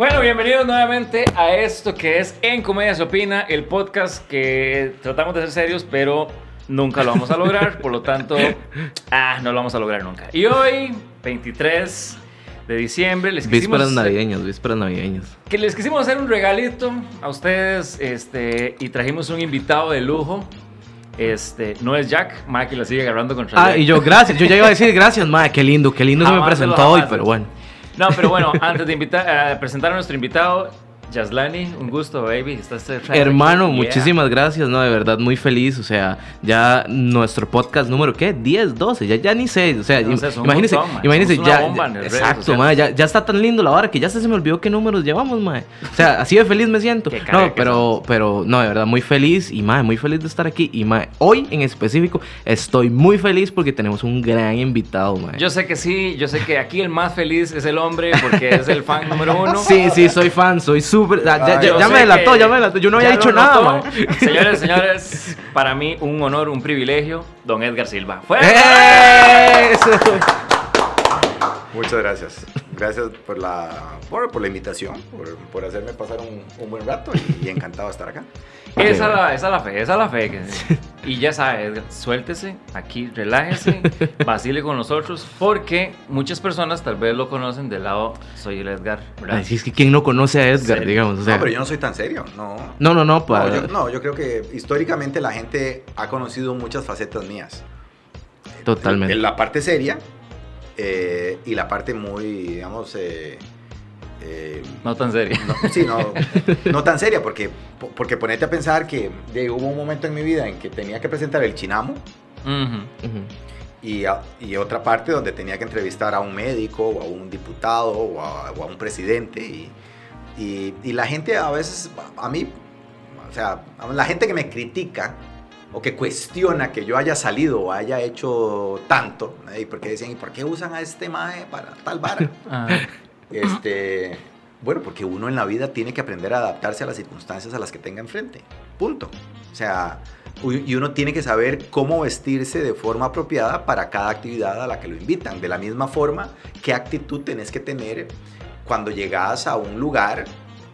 Bueno, bienvenidos nuevamente a esto que es En Comedia se opina, el podcast que tratamos de ser serios, pero nunca lo vamos a lograr, por lo tanto, ah, no lo vamos a lograr nunca. Y hoy, 23 de diciembre, les quisimos... Vísperas navideñas, vísperas navideñas. Que les quisimos hacer un regalito a ustedes, este, y trajimos un invitado de lujo. Este, no es Jack, Mike la sigue agarrando contra Ah, y yo, gracias, yo ya iba a decir gracias, madre, qué lindo, qué lindo se me presentó hoy, pero bueno. No, pero bueno, antes de invitar, eh, presentar a nuestro invitado, Yaslani, un gusto, baby. Estás Hermano, Yeah. muchísimas gracias, ¿no? De verdad, muy feliz. O sea, ya nuestro podcast número, ¿qué? 10, 12, ya, ya ni sé. O sea, No sé, imagínense, montón, imagínense, ya. exacto, madre, ya, ya está tan lindo la hora que ya se me olvidó qué números llevamos, madre. O sea, así de feliz me siento. No, pero, pero, no, de verdad, muy feliz y, madre, muy feliz de estar aquí. Y, madre, hoy en específico estoy muy feliz porque tenemos un gran invitado, madre. Yo sé que sí, yo sé que aquí el más feliz es el hombre porque es el fan número uno. Sí, sí, soy fan, soy súper. Ya, ya- Yo ya sé me delató, ya me delató. Yo no había ya dicho nada, man. Señores, señores, para mí un honor, un privilegio, don Edgar Silva. ¡Fuera! Eso. Muchas gracias. Gracias por la, por, por la invitación, por, por hacerme pasar un, un buen rato y, y encantado de estar acá. Esa, es la, esa la fe, esa es la fe. que- y ya sabe, Edgar, suéltese, aquí, relájese, vacile con nosotros, porque muchas personas tal vez lo conocen del lado, soy el Edgar, ¿verdad? Ay, es que quién no conoce a Edgar, Serio. digamos. O sea, no, pero yo no soy tan serio, no. no, no, no, No, para- yo, no, yo creo que históricamente la gente ha conocido muchas facetas mías. totalmente. La parte seria eh, y la parte muy, digamos, eh, eh, No tan serio. no, sí, no, no tan seria, porque, porque ponete a pensar que de, hubo un momento en mi vida en que tenía que presentar el chinamo Ujú. Ujú. y, a- y otra parte donde tenía que entrevistar a un médico o a un diputado o a, o a un presidente y, y- y la gente a veces, a mí, o sea, la gente que me critica o que cuestiona que yo haya salido o haya hecho tanto, ¿eh? porque decían, ¿y por qué usan a este mae para tal vara? Ah, Este, bueno, porque uno en la vida tiene que aprender a adaptarse a las circunstancias a las que tenga enfrente. Punto. O sea, y uno tiene que saber cómo vestirse de forma apropiada para cada actividad a la que lo invitan. De la misma forma, qué actitud tenés que tener cuando llegas a un lugar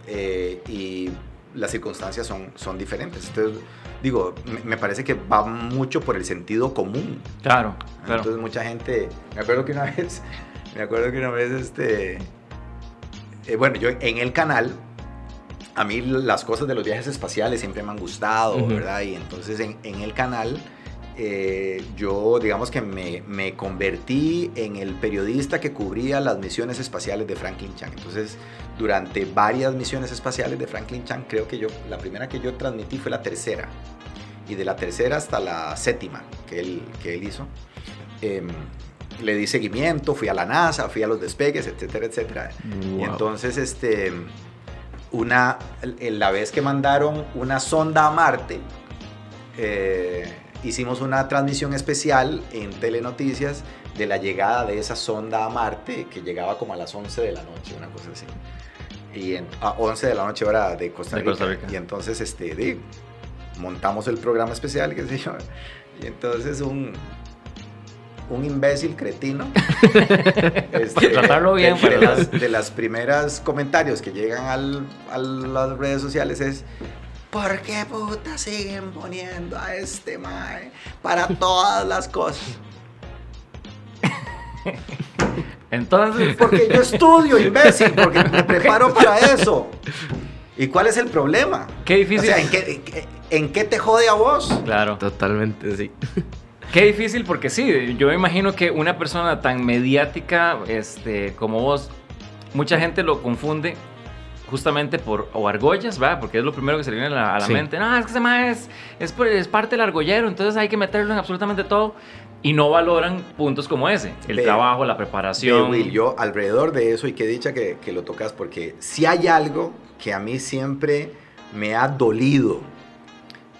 eh, y las circunstancias son, son diferentes. Entonces, digo, me, parece que va mucho por el sentido común. claro, claro. Entonces mucha gente, me acuerdo que una vez, me acuerdo que una vez, este, eh, bueno, yo en el canal, a mí las cosas de los viajes espaciales siempre me han gustado. ¿verdad? Y entonces en, en el canal, eh, yo digamos que me, me convertí en el periodista que cubría las misiones espaciales de Franklin Chan. Entonces, durante varias misiones espaciales de Franklin Chan, creo que yo, la primera que yo transmití fue la tercera. Y de la tercera hasta la séptima que él, que él hizo. em, le di seguimiento, fui a la NASA, fui a los despegues, etcétera, etcétera. Y Wow. entonces, este, una, la vez que mandaron una sonda a Marte, eh, hicimos una transmisión especial en Telenoticias de la llegada de esa sonda a Marte, que llegaba como a las 11 de la noche, una cosa así. Y en, a 11 de la noche hora de Costa De Rica. Costa Rica. Y entonces, este, montamos el programa especial, qué sé yo. Y entonces un, un imbécil cretino. este, tratarlo bien, de, de las, de las primeras comentarios que llegan al- a las redes sociales es. ¿Por qué puta siguen poniendo a este mae para todas las cosas? Entonces, Porque yo estudio, imbécil, porque me preparo para eso. ¿Y cuál es el problema? qué O difícil. sea, ¿en qué, en qué- en qué te jode a vos? Claro. Totalmente, sí. Qué difícil porque sí, yo me imagino que una persona tan mediática este, como vos, mucha gente lo confunde justamente por o argollas, ¿verdad? Porque es lo primero que se le viene a la, a la Sí. mente. No, es que ese mae es, es, por- es parte del argollero, entonces hay que meterlo en absolutamente todo. Y no valoran puntos como ese, el trabajo, la preparación. Will, yo alrededor de eso, y qué dicha que, que lo tocas, porque si hay algo que a mí siempre me ha dolido,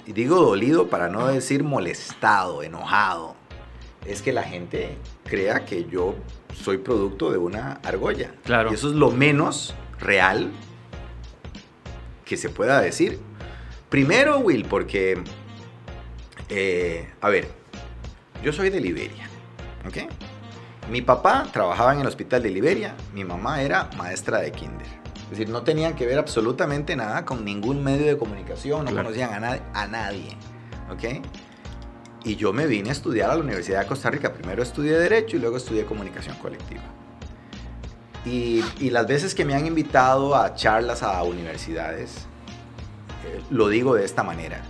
y digo dolido para no decir molestado, enojado, es que la gente crea que yo soy producto de una argolla. Claro. Y eso es lo menos real que se pueda decir. Primero, Will, porque, eh, a ver, yo soy de Liberia, ¿ok? Mi papá trabajaba en el hospital de Liberia, mi mamá era maestra de kinder. Es decir, no tenían que ver absolutamente nada con ningún medio de comunicación, no Claro. conocían a, nadie- a nadie. ¿Ok? Y yo me vine a estudiar a la Universidad de Costa Rica. Primero estudié Derecho y luego estudié Comunicación Colectiva. Y, y las veces que me han invitado a charlas a universidades, eh, lo digo de esta manera.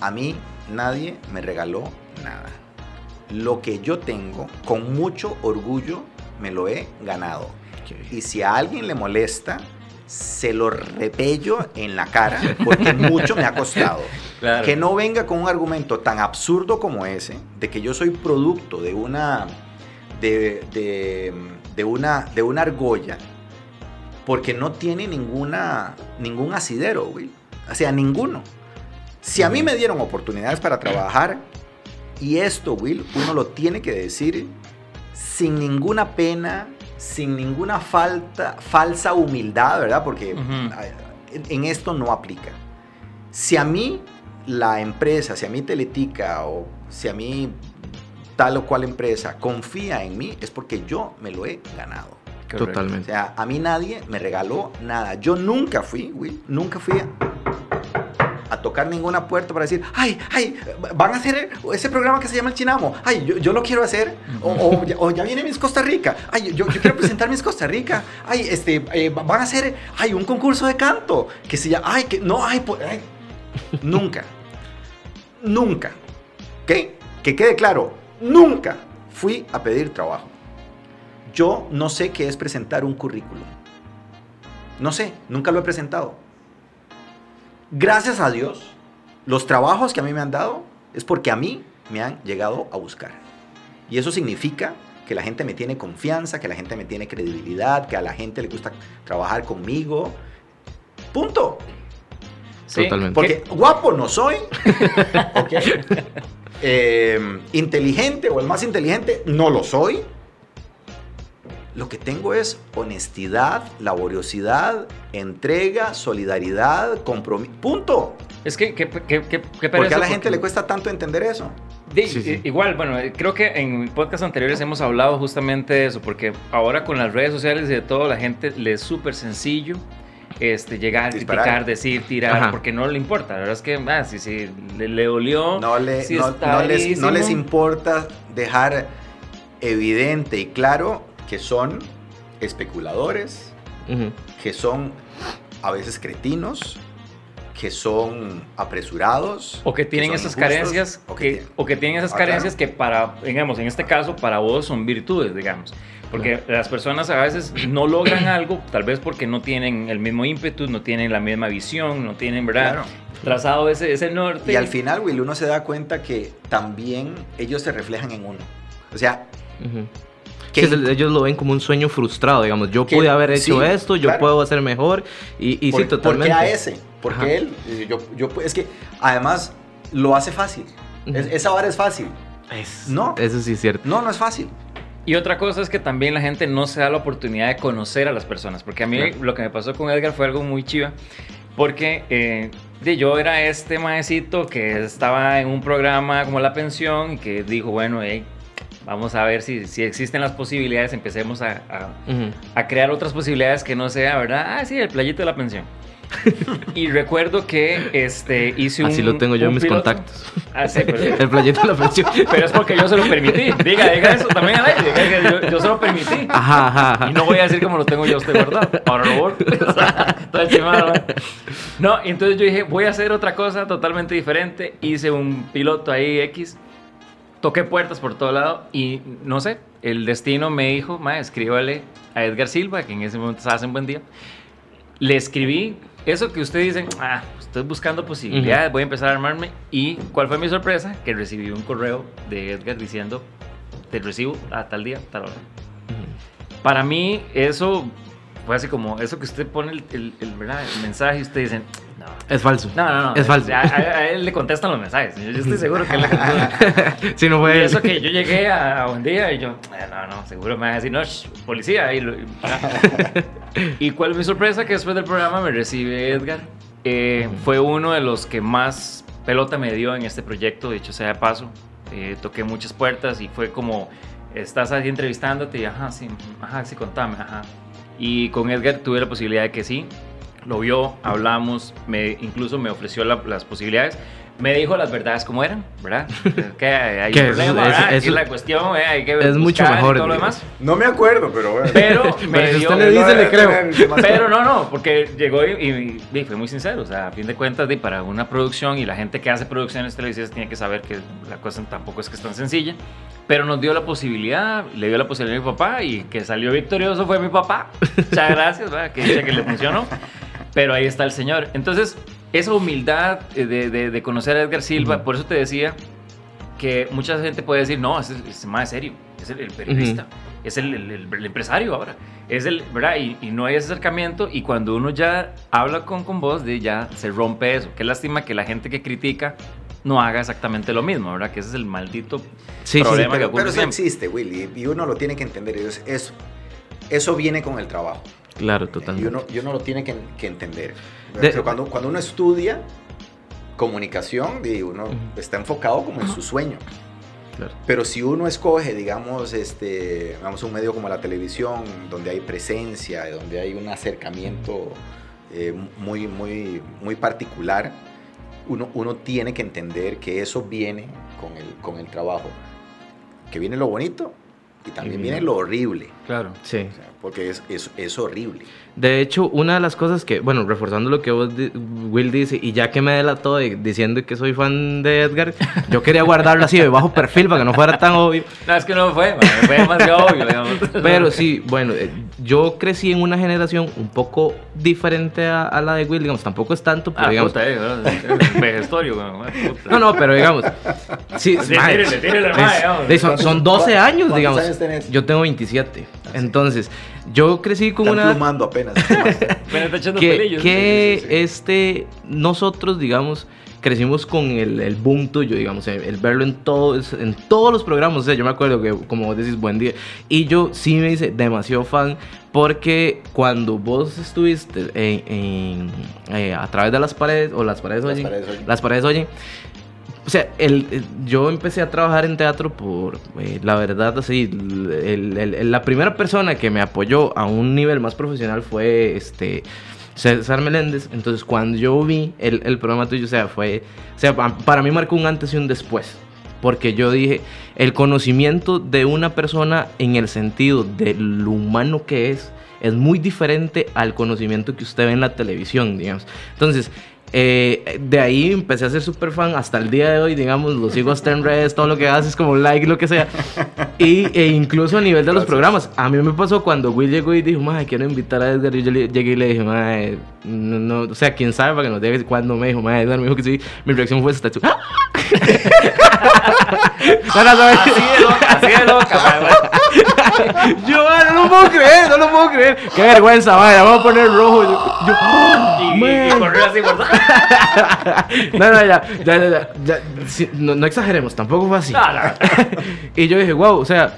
A mí nadie me regaló nada. Lo que yo tengo, con mucho orgullo, me lo he ganado. Y si a alguien le molesta, se lo repello en la cara porque mucho me ha costado. Claro. Que no venga con un argumento tan absurdo como ese, de que yo soy producto de una, de, de, de una, de una argolla, porque no tiene ninguna, ningún asidero, güey. O sea, ninguno. Si a mí me dieron oportunidades para trabajar, y esto, Will, uno lo tiene que decir sin ninguna pena, sin ninguna falta, falsa humildad, ¿verdad? Porque en- esto no aplica. Si a mí la empresa, si a mí Teletica o si a mí tal o cual empresa confía en mí, es porque yo me lo he ganado. Correcto. O Totalmente. sea, a mí nadie me regaló nada. Yo nunca fui, Will, nunca fui a, tocar ninguna puerta para decir, ay, ay, van a hacer ese programa que se llama El Chinamo. Ay, yo, yo lo quiero hacer. O, ya, viene Miss Costa Rica. Ay, yo, quiero presentar Miss Costa Rica. Ay, este, eh, van a hacer, ay, un concurso de canto. Que se llama, ay, que, no, ay. Nunca. Nunca. ¿Ok? Que quede claro, nunca fui a pedir trabajo. Yo no sé qué es presentar un currículum. No sé, nunca lo he presentado. Gracias a Dios, los trabajos que a mí me han dado es porque a mí me han llegado a buscar. Y eso significa que la gente me tiene confianza, que la gente me tiene credibilidad, que a la gente le gusta trabajar conmigo. Punto. Sí, Totalmente. Porque guapo no soy. ¿ok? Eh, inteligente o el más inteligente no lo soy. Lo que tengo es honestidad, laboriosidad, entrega, solidaridad, compromiso. Punto. Es que, que, que, que, que ¿Por qué pereza, a la gente porque- le cuesta tanto entender eso? Sí, sí. Igual, bueno, eh, creo que en podcasts anteriores hemos hablado justamente de eso, porque ahora con las redes sociales y de todo, la gente le es súper sencillo este, llegar, Disparar. criticar, decir, tirar, Ajá. porque no le importa. La verdad es que, ah, si, si le, le dolió, No, le- sí no- está no les, no les verísimo. importa dejar evidente y claro que son especuladores, que son a veces cretinos, que son apresurados. O que tienen esas injustos, carencias, o que o que tienen esas Ah, claro. carencias que para, digamos, en este caso, para vos son virtudes, digamos. Porque las personas a veces no logran algo, tal vez porque no tienen el mismo ímpetu, no tienen la misma visión, no tienen, ¿verdad? Claro. Trazado ese, ese norte. Y al final, Will, uno se da cuenta que también ellos se reflejan en uno. O sea, Que ellos lo ven como un sueño frustrado, digamos. Yo Que- pude haber hecho sí, esto, yo claro. puedo hacer mejor. Y, y ¿por, sí, totalmente. ¿por qué a ese? Porque Ajá. él, eh, yo, yo, es que además lo hace fácil. Es- esa vara es fácil. Es- No. Eso sí es cierto. No, no es fácil. Y otra cosa es que también la gente no se da la oportunidad de conocer a las personas. Porque a mí Claro. lo que me pasó con Edgar fue algo muy chiva. Porque eh, de yo era este maecito que estaba en un programa como La Pensión y que dijo, bueno, hey, vamos a ver si, si existen las posibilidades, empecemos a, a- Ujú. a crear otras posibilidades que no sea, ¿verdad? Ah, sí, el playito de la pensión. y recuerdo que este, hice un... Así lo tengo yo en mis piloto. contactos. Ah, sí, pero, El playito de la pensión. pero es porque yo se lo permití. Diga, diga eso también a nadie. Diga que yo, yo se lo permití. Ajá, ajá, ajá. Y no voy a decir como lo tengo yo usted, ¿verdad? Ahora lo ¿verdad? No, entonces yo dije, voy a hacer otra cosa totalmente diferente. Hice un piloto ahí X. Toqué puertas por todo lado y no sé, el destino me dijo, ma, escríbale a Edgar Silva, que en ese momento estaba en buen día. Le escribí eso que usted dice, ah, estoy buscando posibilidades, voy a empezar a armarme. ¿Y cuál fue mi sorpresa? Que recibí un correo de Edgar diciendo, te recibo a tal día, tal hora. Para mí, eso fue así como eso que usted pone el, el- el, ¿verdad? el mensaje y usted dice, no. Es falso. No, no, no. Es falso. A, a- él le contestan los mensajes. Yo, yo estoy seguro que él le contesta. Si no Y fue eso que yo llegué a, a un día y yo, "Eh, no, no, seguro me van a decir, no, shh, policía. Y, lo- y- ¿Y cuál es mi sorpresa? Que después del programa me recibe Edgar. Eh, fue uno de los que más pelota me dio en este proyecto, dicho sea de paso. Eh, toqué muchas puertas y fue como, estás ahí entrevistándote y, ajá, sí, ajá, sí, contame, ajá. Y con Edgar tuve la posibilidad de que sí, lo vio, hablamos, me, incluso me ofreció la- las posibilidades. Me dijo las verdades como eran, ¿verdad? que hay Que problema, ¿verdad? eso- y la cuestión, eh, hay que es mucho y mejor, todo lo demás. No me acuerdo, pero bueno. Pero me Pero si dio... usted le dice, le creo. Pero no, no, porque llegó y, y- y fue muy sincero. O sea, a fin de cuentas, de, para una producción y la gente que hace producciones televisivas tiene que saber que la cosa tampoco es que es tan sencilla. Pero nos dio la posibilidad, le dio la posibilidad a mi papá y que salió victorioso fue mi papá. Muchas gracias, ¿verdad? que dice que le funcionó. Pero ahí está el señor. Entonces, esa humildad eh, de, de- de conocer a Edgar Silva, por eso te decía que mucha gente puede decir, no, ese es más serio, es el, el periodista, es el, el- el- el empresario ahora, es el, ¿verdad? Y, y no hay ese acercamiento y cuando uno ya habla con, con vos, de ya se rompe eso. Qué lástima que la gente que critica no haga exactamente lo mismo, ¿verdad? Que ese es el maldito Sí, sí, problema que pero, ocurre pero eso siempre. existe, Willy, y uno lo tiene que entender. es- Eso, eso viene con el trabajo. Claro, Y totalmente. uno, y uno lo tiene que, que entender. De- Pero cuando, cuando uno estudia comunicación, uno está enfocado como en su sueño. Claro. Pero si uno escoge, digamos, este, digamos, un medio como la televisión, donde hay presencia, donde hay un acercamiento eh, muy, muy, muy particular, uno, uno tiene que entender que eso viene con el, con el trabajo. Que viene lo bonito y también Y viene- lo horrible. Claro. Sí. O sea, porque es, es, es horrible. De hecho, una de las cosas que, bueno, reforzando lo que vos, di- Will dice, y ya que me delató de- diciendo que soy fan de Edgar, yo quería guardarlo así de bajo perfil para que no fuera tan obvio. No, es que no fue, man, fue demasiado obvio, digamos. Pero sí, bueno, eh, yo crecí en una generación un poco diferente a, a la de Will, digamos, tampoco es tanto, pero Ah, digamos... puta, eh, puta. No, no, pero digamos... Sí, Sí, tírele, tírele, es- mae, digamos. de- son, son 12 años, ¿Cuántos digamos. años tenés? Yo tengo 27. Entonces, yo crecí con Están una... plumando apenas. está echando que, pelillos. que Sí, sí, sí. este nosotros digamos crecimos con el, el boom tuyo digamos el, el verlo en todos en todos los programas o sea yo me acuerdo que como vos decís buen día y yo sí me hice demasiado fan porque cuando vos estuviste en, en, eh, a través de las paredes o las paredes Las oyen paredes oyen. las paredes oyen o sea, el, yo empecé a trabajar en teatro por, eh, la verdad, así, la primera persona que me apoyó a un nivel más profesional fue este César Meléndez. Entonces, cuando yo vi el, el programa tuyo, o sea, fue, o sea, pa- para mí marcó un antes y un después. Porque yo dije, el conocimiento de una persona en el sentido de lo humano que es, es muy diferente al conocimiento que usted ve en la televisión, digamos. Entonces, eh, de ahí empecé a ser súper fan hasta el día de hoy, digamos, lo sigo hasta en redes, todo lo que haces como like, lo que sea. Y, e incluso a nivel de los Gracias. programas, a mí me pasó cuando Will llegó y dijo, madre, quiero invitar a Edgar, y yo le- llegué y le dije, madre, no, no", o sea, quién sabe para que nos diga cuando me dijo, madre, Edgar me dijo que sí, mi reacción fue esta, ¡Ah! Así de loca, así de loca. yo, madre, no lo puedo creer, no lo puedo creer, qué vergüenza, madre, vamos a poner rojo, yo, yo, ¡ah! Y, y así todo. No, no, ya, ya, ya, ya, ya, sí, no, no exageremos, tampoco fue así. No, no. y yo dije, wow, o sea,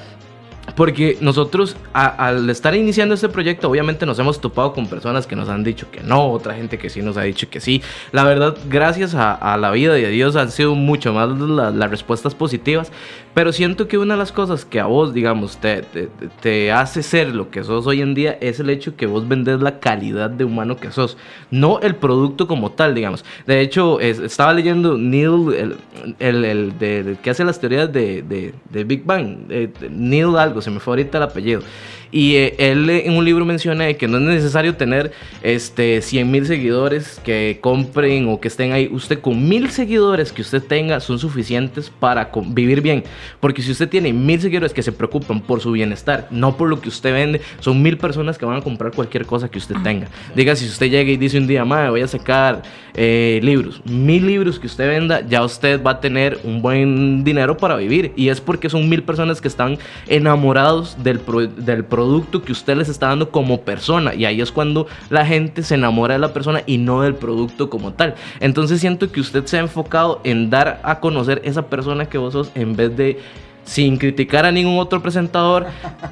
porque nosotros a- al estar iniciando este proyecto, obviamente nos hemos topado con personas que nos han dicho que no, otra gente que sí nos ha dicho que sí. La verdad, gracias a, a la vida y a Dios han sido mucho más la- las respuestas positivas. Pero siento que una de las cosas que a vos, digamos, te, te, te hace ser lo que sos hoy en día es el hecho que vos vendés la calidad de humano que sos, no el producto como tal, digamos. De hecho, es- estaba leyendo Neil, el, el, el de- que hace las teorías de, de, de Big Bang, Neil algo, se me fue ahorita el apellido. Y eh, él eh, en un libro menciona que no es necesario tener este, 100 mil seguidores que compren o que estén ahí. Usted con mil seguidores que usted tenga son suficientes para vivir bien. Porque si usted tiene mil seguidores que se preocupan por su bienestar, no por lo que usted vende, son mil personas que van a comprar cualquier cosa que usted tenga. Diga, si usted llega y dice un día, madre, voy a sacar eh, libros, mil libros que usted venda, ya usted va a tener un buen dinero para vivir. Y es porque son mil personas que están enamorados del, pro- del producto que usted les está dando como persona. Y ahí es cuando la gente se enamora de la persona y no del producto como tal. Entonces siento que usted se ha enfocado en dar a conocer esa persona que vos sos en vez de... Sin criticar a ningún otro presentador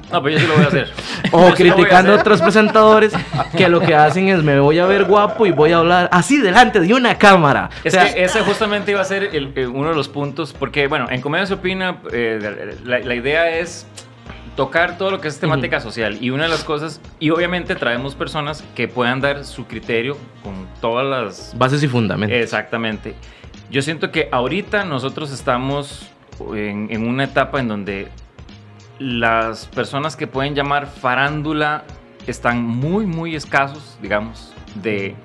No, pero yo sí lo voy a hacer. o Yo sí lo voy a criticando a otros presentadores que lo que hacen es me voy a ver guapo y voy a hablar así delante de una cámara. Es O sea, que ese justamente iba a ser el- uno de los puntos, porque bueno, en Comedia se opina, eh, la, la idea es tocar todo lo que es temática social. Y una de las cosas, y obviamente traemos personas que puedan dar su criterio con todas las... Bases y fundamentos. Exactamente. Yo siento que ahorita nosotros estamos en, en una etapa en donde las personas que pueden llamar farándula están muy, muy escasos, digamos, de,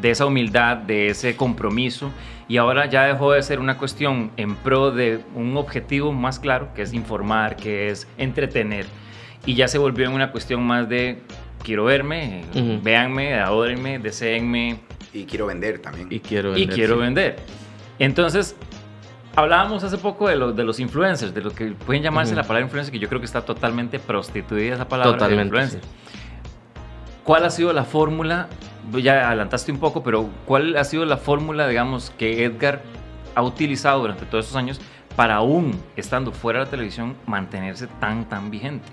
de esa humildad, de ese compromiso. Y ahora ya dejó de ser una cuestión en pro de un objetivo más claro, que es informar, que es entretener. Y ya se volvió en una cuestión más de quiero verme, Ujú. véanme, adórenme, deseenme Y quiero vender también. Y quiero y vender, quiero sí. vender. Entonces, hablábamos hace poco de, los de los influencers, de lo que pueden llamarse Ujú. la palabra influencer, que yo creo que está totalmente prostituida esa palabra de Totalmente, influencer. ¿Cuál ha sido la fórmula? Ya adelantaste un poco, pero ¿cuál ha sido la fórmula, digamos, que Edgar ha utilizado durante todos estos años para aún estando fuera de la televisión mantenerse tan, tan vigente?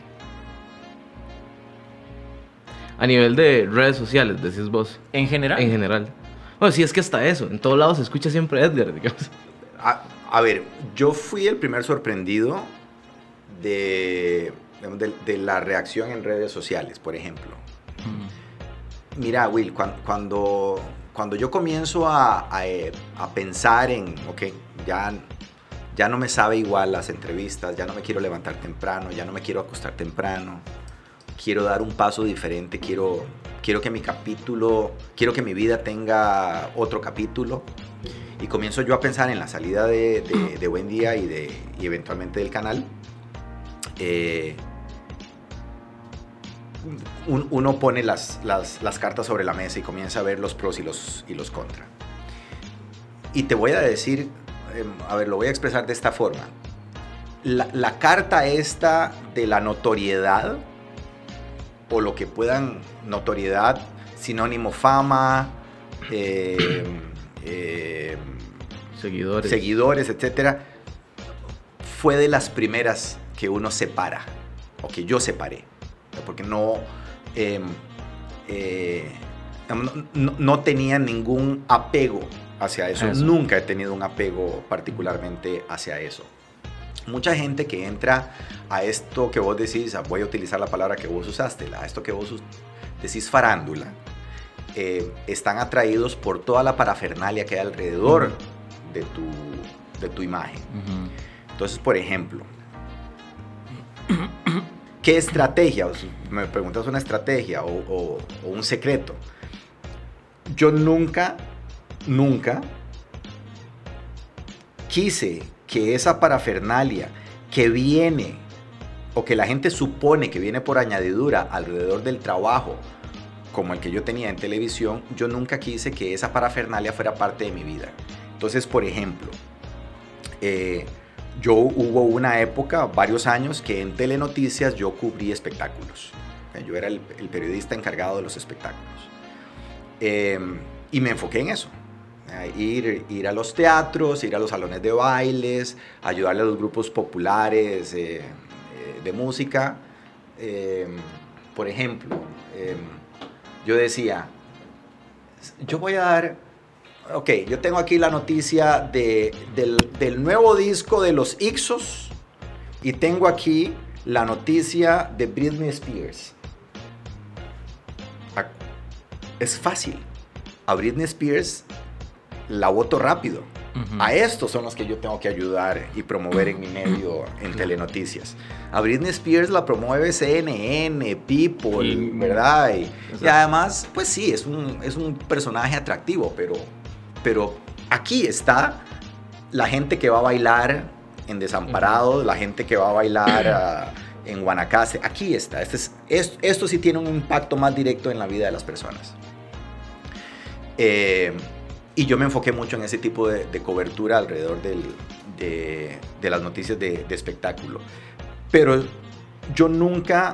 A nivel de redes sociales, decís vos. En general. En general. Bueno, sí, es que hasta eso. En todos lados se escucha siempre Edgar, digamos. A, a ver, yo fui el primer sorprendido de, de, de la reacción en redes sociales, por ejemplo. Mira, Will, cuan- cuando, cuando yo comienzo a, eh, a pensar en, ok, ya, ya no me sabe igual las entrevistas, ya no me quiero levantar temprano, ya no me quiero acostar temprano, quiero dar un paso diferente, quiero, quiero que mi capítulo, quiero que mi vida tenga otro capítulo. Y comienzo yo a pensar en la salida de, de- de Buen Día y, de, y eventualmente del canal. Eh, un- uno pone las, las- las cartas sobre la mesa y comienza a ver los pros y los, y los contra. Y te voy a decir, em, a ver, lo voy a expresar de esta forma. La, la carta esta de la notoriedad, o lo que puedan, notoriedad, sinónimo fama, eh, eh, Seguidores. seguidores, etcétera, fue de las primeras que uno separa, o que yo separé, porque no, eh, eh, no, no- tenía ningún apego hacia eso. Eso. Nunca he tenido un apego particularmente hacia eso. Mucha gente que entra a esto que vos decís, voy a utilizar la palabra que vos usaste, a esto que vos decís farándula, eh, están atraídos por toda la parafernalia que hay alrededor de, tu, de tu imagen. Ujú. Entonces, por ejemplo, ¿qué estrategia? Me preguntas una estrategia o un secreto. Yo nunca, nunca quise que esa parafernalia que viene o que la gente supone que viene por añadidura alrededor del trabajo, como el que yo tenía en televisión, yo nunca quise que esa parafernalia fuera parte de mi vida. Entonces, por ejemplo, eh, yo hubo una época, varios años, que en Telenoticias yo cubrí espectáculos. Yo era el, el periodista encargado de los espectáculos. Eh, y me enfoqué en eso. Eh, ir, ir a los teatros, ir a los salones de bailes, ayudarle a los grupos populares eh, eh, de música. Eh, por ejemplo, eh, yo decía, yo voy a dar Ok, yo tengo aquí la noticia de- del, del nuevo disco de los Ixos y tengo aquí la noticia de Britney Spears. Ah, Es fácil. A Britney Spears la voto rápido. A estos son los que yo tengo que ayudar y promover en mi medio en Telenoticias. A Britney Spears la promueve CNN, People, Y- ¿verdad? Y, y además, pues sí, es un, es un personaje atractivo, pero, pero aquí está la gente que va a bailar en Desamparados, la gente que va a bailar ah, en Guanacaste. Aquí está. Este es, es- esto sí tiene un impacto más directo en la vida de las personas. Eh, y yo me enfoqué mucho en ese tipo de, de cobertura alrededor del- de, de las noticias de, de espectáculo. Pero yo nunca...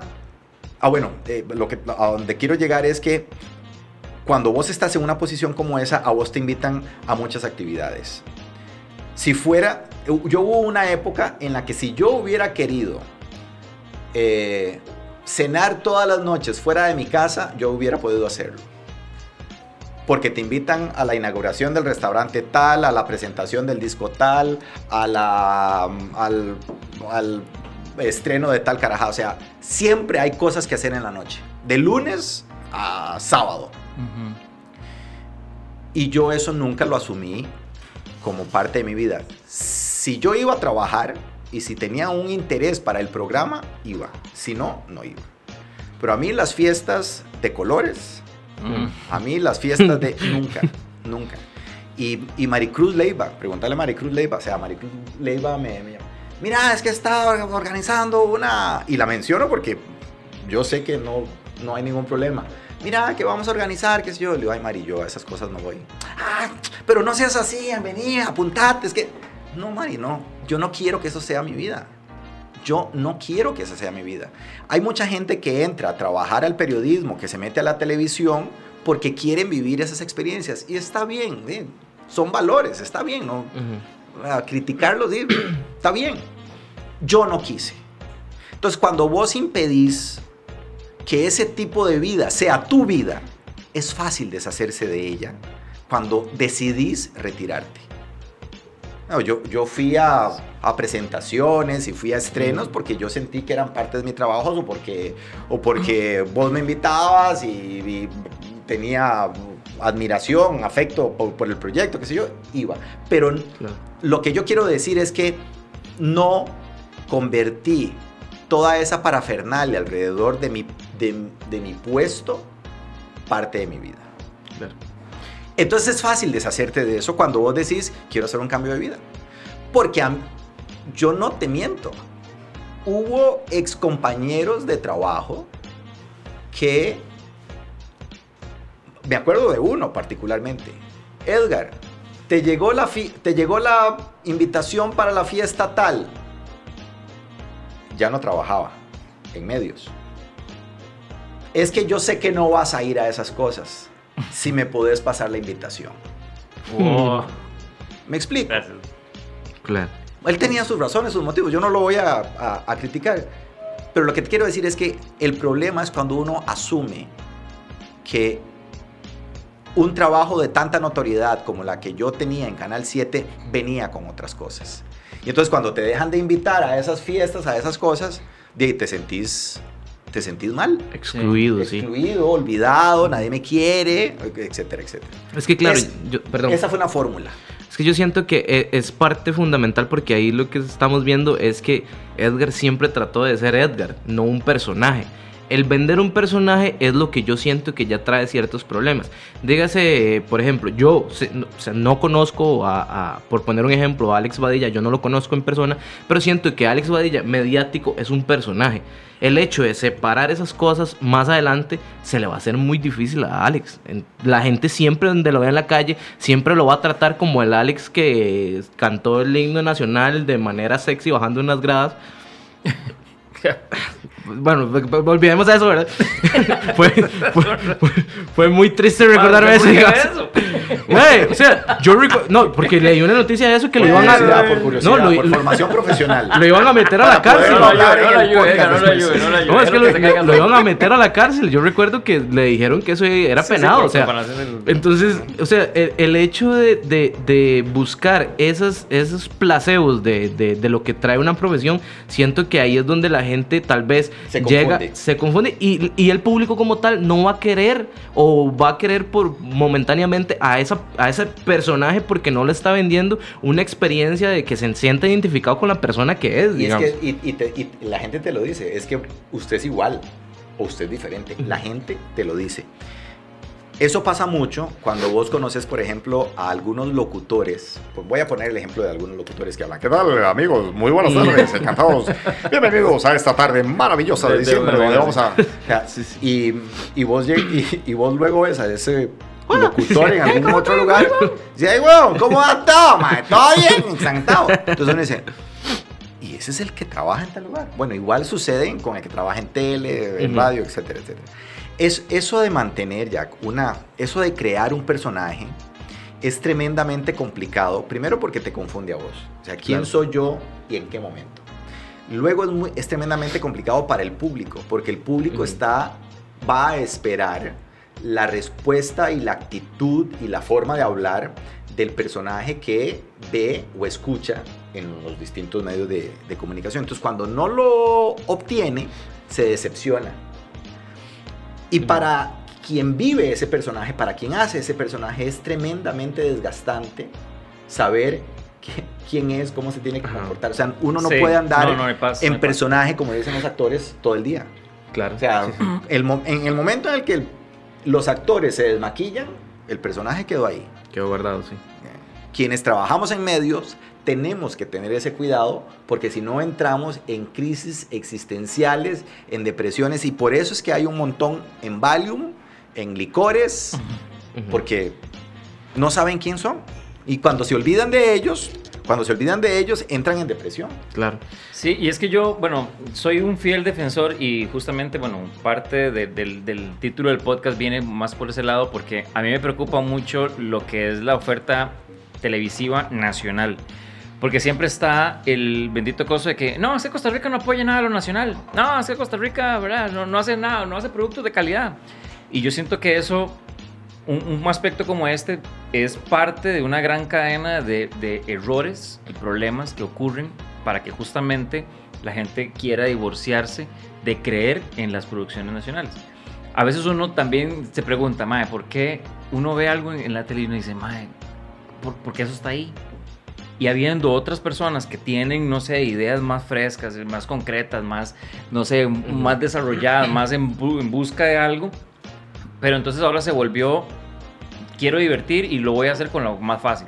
Ah, bueno, eh, lo que, a donde quiero llegar es que cuando vos estás en una posición como esa, a vos te invitan a muchas actividades. Si fuera, yo hubo una época en la que si yo hubiera querido eh, cenar todas las noches fuera de mi casa, yo hubiera podido hacerlo. Porque te invitan a la inauguración del restaurante tal, a la presentación del disco tal, al, al estreno de tal carajada. O sea, siempre hay cosas que hacer en la noche. De lunes a sábado. Y yo eso nunca lo asumí como parte de mi vida. Si yo iba a trabajar y si tenía un interés para el programa, iba. Si no, no iba. Pero a mí las fiestas de colores, Mm. a mí las fiestas de nunca, nunca. Y, y Maricruz Leiva, preguntarle a Maricruz Leiva, o sea, Maricruz Leiva me, me llama, mira, es que está organizando una... Y la menciono porque yo sé que no, no hay ningún problema. Mira, que vamos a organizar, qué sé yo. Le digo, ay, Mari, yo a esas cosas no voy. Ah, pero no seas así, vení, apuntate, es que... No, Mari, no. Yo no quiero que eso sea mi vida. Yo no quiero que esa sea mi vida. Hay mucha gente que entra a trabajar al periodismo, que se mete a la televisión porque quieren vivir esas experiencias. Y está bien, ¿eh? son valores, está bien, ¿no? A criticarlos, sí, está bien. Yo no quise. Entonces, cuando vos impedís que ese tipo de vida sea tu vida, es fácil deshacerse de ella cuando decidís retirarte. No, yo, yo fui a, a presentaciones y fui a estrenos porque yo sentí que eran parte de mi trabajo o porque, o porque vos me invitabas y, y tenía admiración, afecto por, por, el proyecto, qué sé yo, iba. Pero Claro. lo que yo quiero decir es que no convertí toda esa parafernalia alrededor de mi, de, de mi puesto parte de mi vida. Claro. Entonces es fácil deshacerte de eso cuando vos decís, quiero hacer un cambio de vida. Porque a yo no te miento. Hubo excompañeros de trabajo que... Me acuerdo de uno particularmente. Edgar, te llegó la, te llegó la invitación para la fiesta tal. Ya no trabajaba en medios. Es que yo sé que no vas a ir a esas cosas si me podés pasar la invitación. Oh, ¿Me explico? gracias. Claro. Él tenía sus razones, sus motivos, yo no lo voy a, a- a criticar. Pero lo que te quiero decir es que el problema es cuando uno asume que un trabajo de tanta notoriedad como la que yo tenía en Canal 7 venía con otras cosas. Y entonces cuando te dejan de invitar a esas fiestas, a esas cosas, te sentís, te sentís mal. Excluido, sí. Excluido, olvidado, nadie me quiere, etcétera, etcétera. Es que claro, Es- yo, perdón. Esa fue una fórmula. Es que yo siento que e- es parte fundamental porque ahí lo que estamos viendo es que Edgar siempre trató de ser Edgar, no un personaje. El vender un personaje es lo que yo siento que ya trae ciertos problemas. Dígase, por ejemplo, yo no, conozco, a, por poner un ejemplo, a Alex Badilla, yo no lo conozco en persona, pero siento que Alex Badilla, mediático, es un personaje. El hecho de separar esas cosas más adelante se le va a hacer muy difícil a Alex. La gente siempre donde lo vea en la calle, siempre lo va a tratar como el Alex que cantó el himno nacional de manera sexy bajando unas gradas. Bueno, olvidemos a eso, ¿verdad? fue, fue, fue- fue muy triste recordarme eso. ¿Por qué digamos. eso? Güey, o sea, yo No, porque leí una noticia de eso que lo iban a. por curiosidad, no, lo, por formación profesional. lo iban a meter a la cárcel. No no es que lo, lo iban a meter a la cárcel. Yo recuerdo que le dijeron que eso era Sí, sí, penado. por o sea, entonces, o sea, el, el hecho de, de- de buscar esas, esos placebos de, de- de lo que trae una profesión, siento que ahí es donde la gente tal vez Se llega, se confunde y, y el público como tal no va a querer o va a querer por momentáneamente a, esa, a ese personaje porque no le está vendiendo una experiencia de que se sienta identificado con la persona que es. Y es digamos. que y, y te- y la gente te lo dice, es que usted es igual o usted es diferente. La gente te lo dice. Eso pasa mucho cuando vos conoces, por ejemplo, a algunos locutores. Pues voy a poner el ejemplo de algunos locutores que hablan. ¿Qué tal, amigos? Muy buenas tardes, encantados. Bienvenidos a esta tarde maravillosa de De- diciembre, donde vamos a... O sea, Y, y, vos, y, y vos luego ves a ese locutor en algún otro lugar. Dice, ay, weón, ¿cómo va todo, mae? ¿Todo bien? Encantado. Entonces uno dice, ¿y ese es el que trabaja en tal lugar? Bueno, igual sucede con el que trabaja en tele, en radio, etcétera, etcétera. Es, eso de mantener, Jack, una, eso de crear un personaje es tremendamente complicado. Primero porque te confunde a vos. O sea, ¿quién Claro. soy yo y en qué momento? Luego es, muy, es tremendamente complicado para el público, porque el público está, va a esperar la respuesta y la actitud y la forma de hablar del personaje que ve o escucha en los distintos medios de, de comunicación. Entonces, cuando no lo obtiene, se decepciona. Y para quien vive ese personaje, para quien hace ese personaje, es tremendamente desgastante saber que- quién es, cómo se tiene que comportar. O sea, uno no Sí, puede andar no, no en personaje, como dicen los actores, todo el día. Claro. O sea, sí, sí. el mo- en el momento en el que el- los actores se desmaquillan, el personaje quedó ahí. Quedó guardado, sí. Quienes trabajamos en medios tenemos que tener ese cuidado porque si no entramos en crisis existenciales, en depresiones y por eso es que hay un montón en Valium, en licores, porque no saben quién son. Y cuando se olvidan de ellos, cuando se olvidan de ellos, entran en depresión. Claro. Sí, y es que yo, bueno, soy un fiel defensor y justamente, bueno, parte de- del, del título del podcast viene más por ese lado porque a mí me preocupa mucho lo que es la oferta televisiva nacional. Porque siempre está el bendito coso de que, no, es Costa Rica no apoya nada a lo nacional. No, es Costa Rica, ¿verdad? No, no hace nada, no hace productos de calidad. Y yo siento que eso, un, aspecto como este, es parte de una gran cadena de, de errores y problemas que ocurren para que justamente la gente quiera divorciarse de creer en las producciones nacionales. A veces uno también se pregunta, mae, ¿por qué uno ve algo en, en la tele y uno dice, mae, ¿por, por qué eso está ahí? Y habiendo otras personas que tienen, no sé, ideas más frescas, más concretas, más, no sé, más desarrolladas, más en, bu- en busca de algo, pero entonces ahora se volvió, quiero divertir y lo voy a hacer con lo más fácil.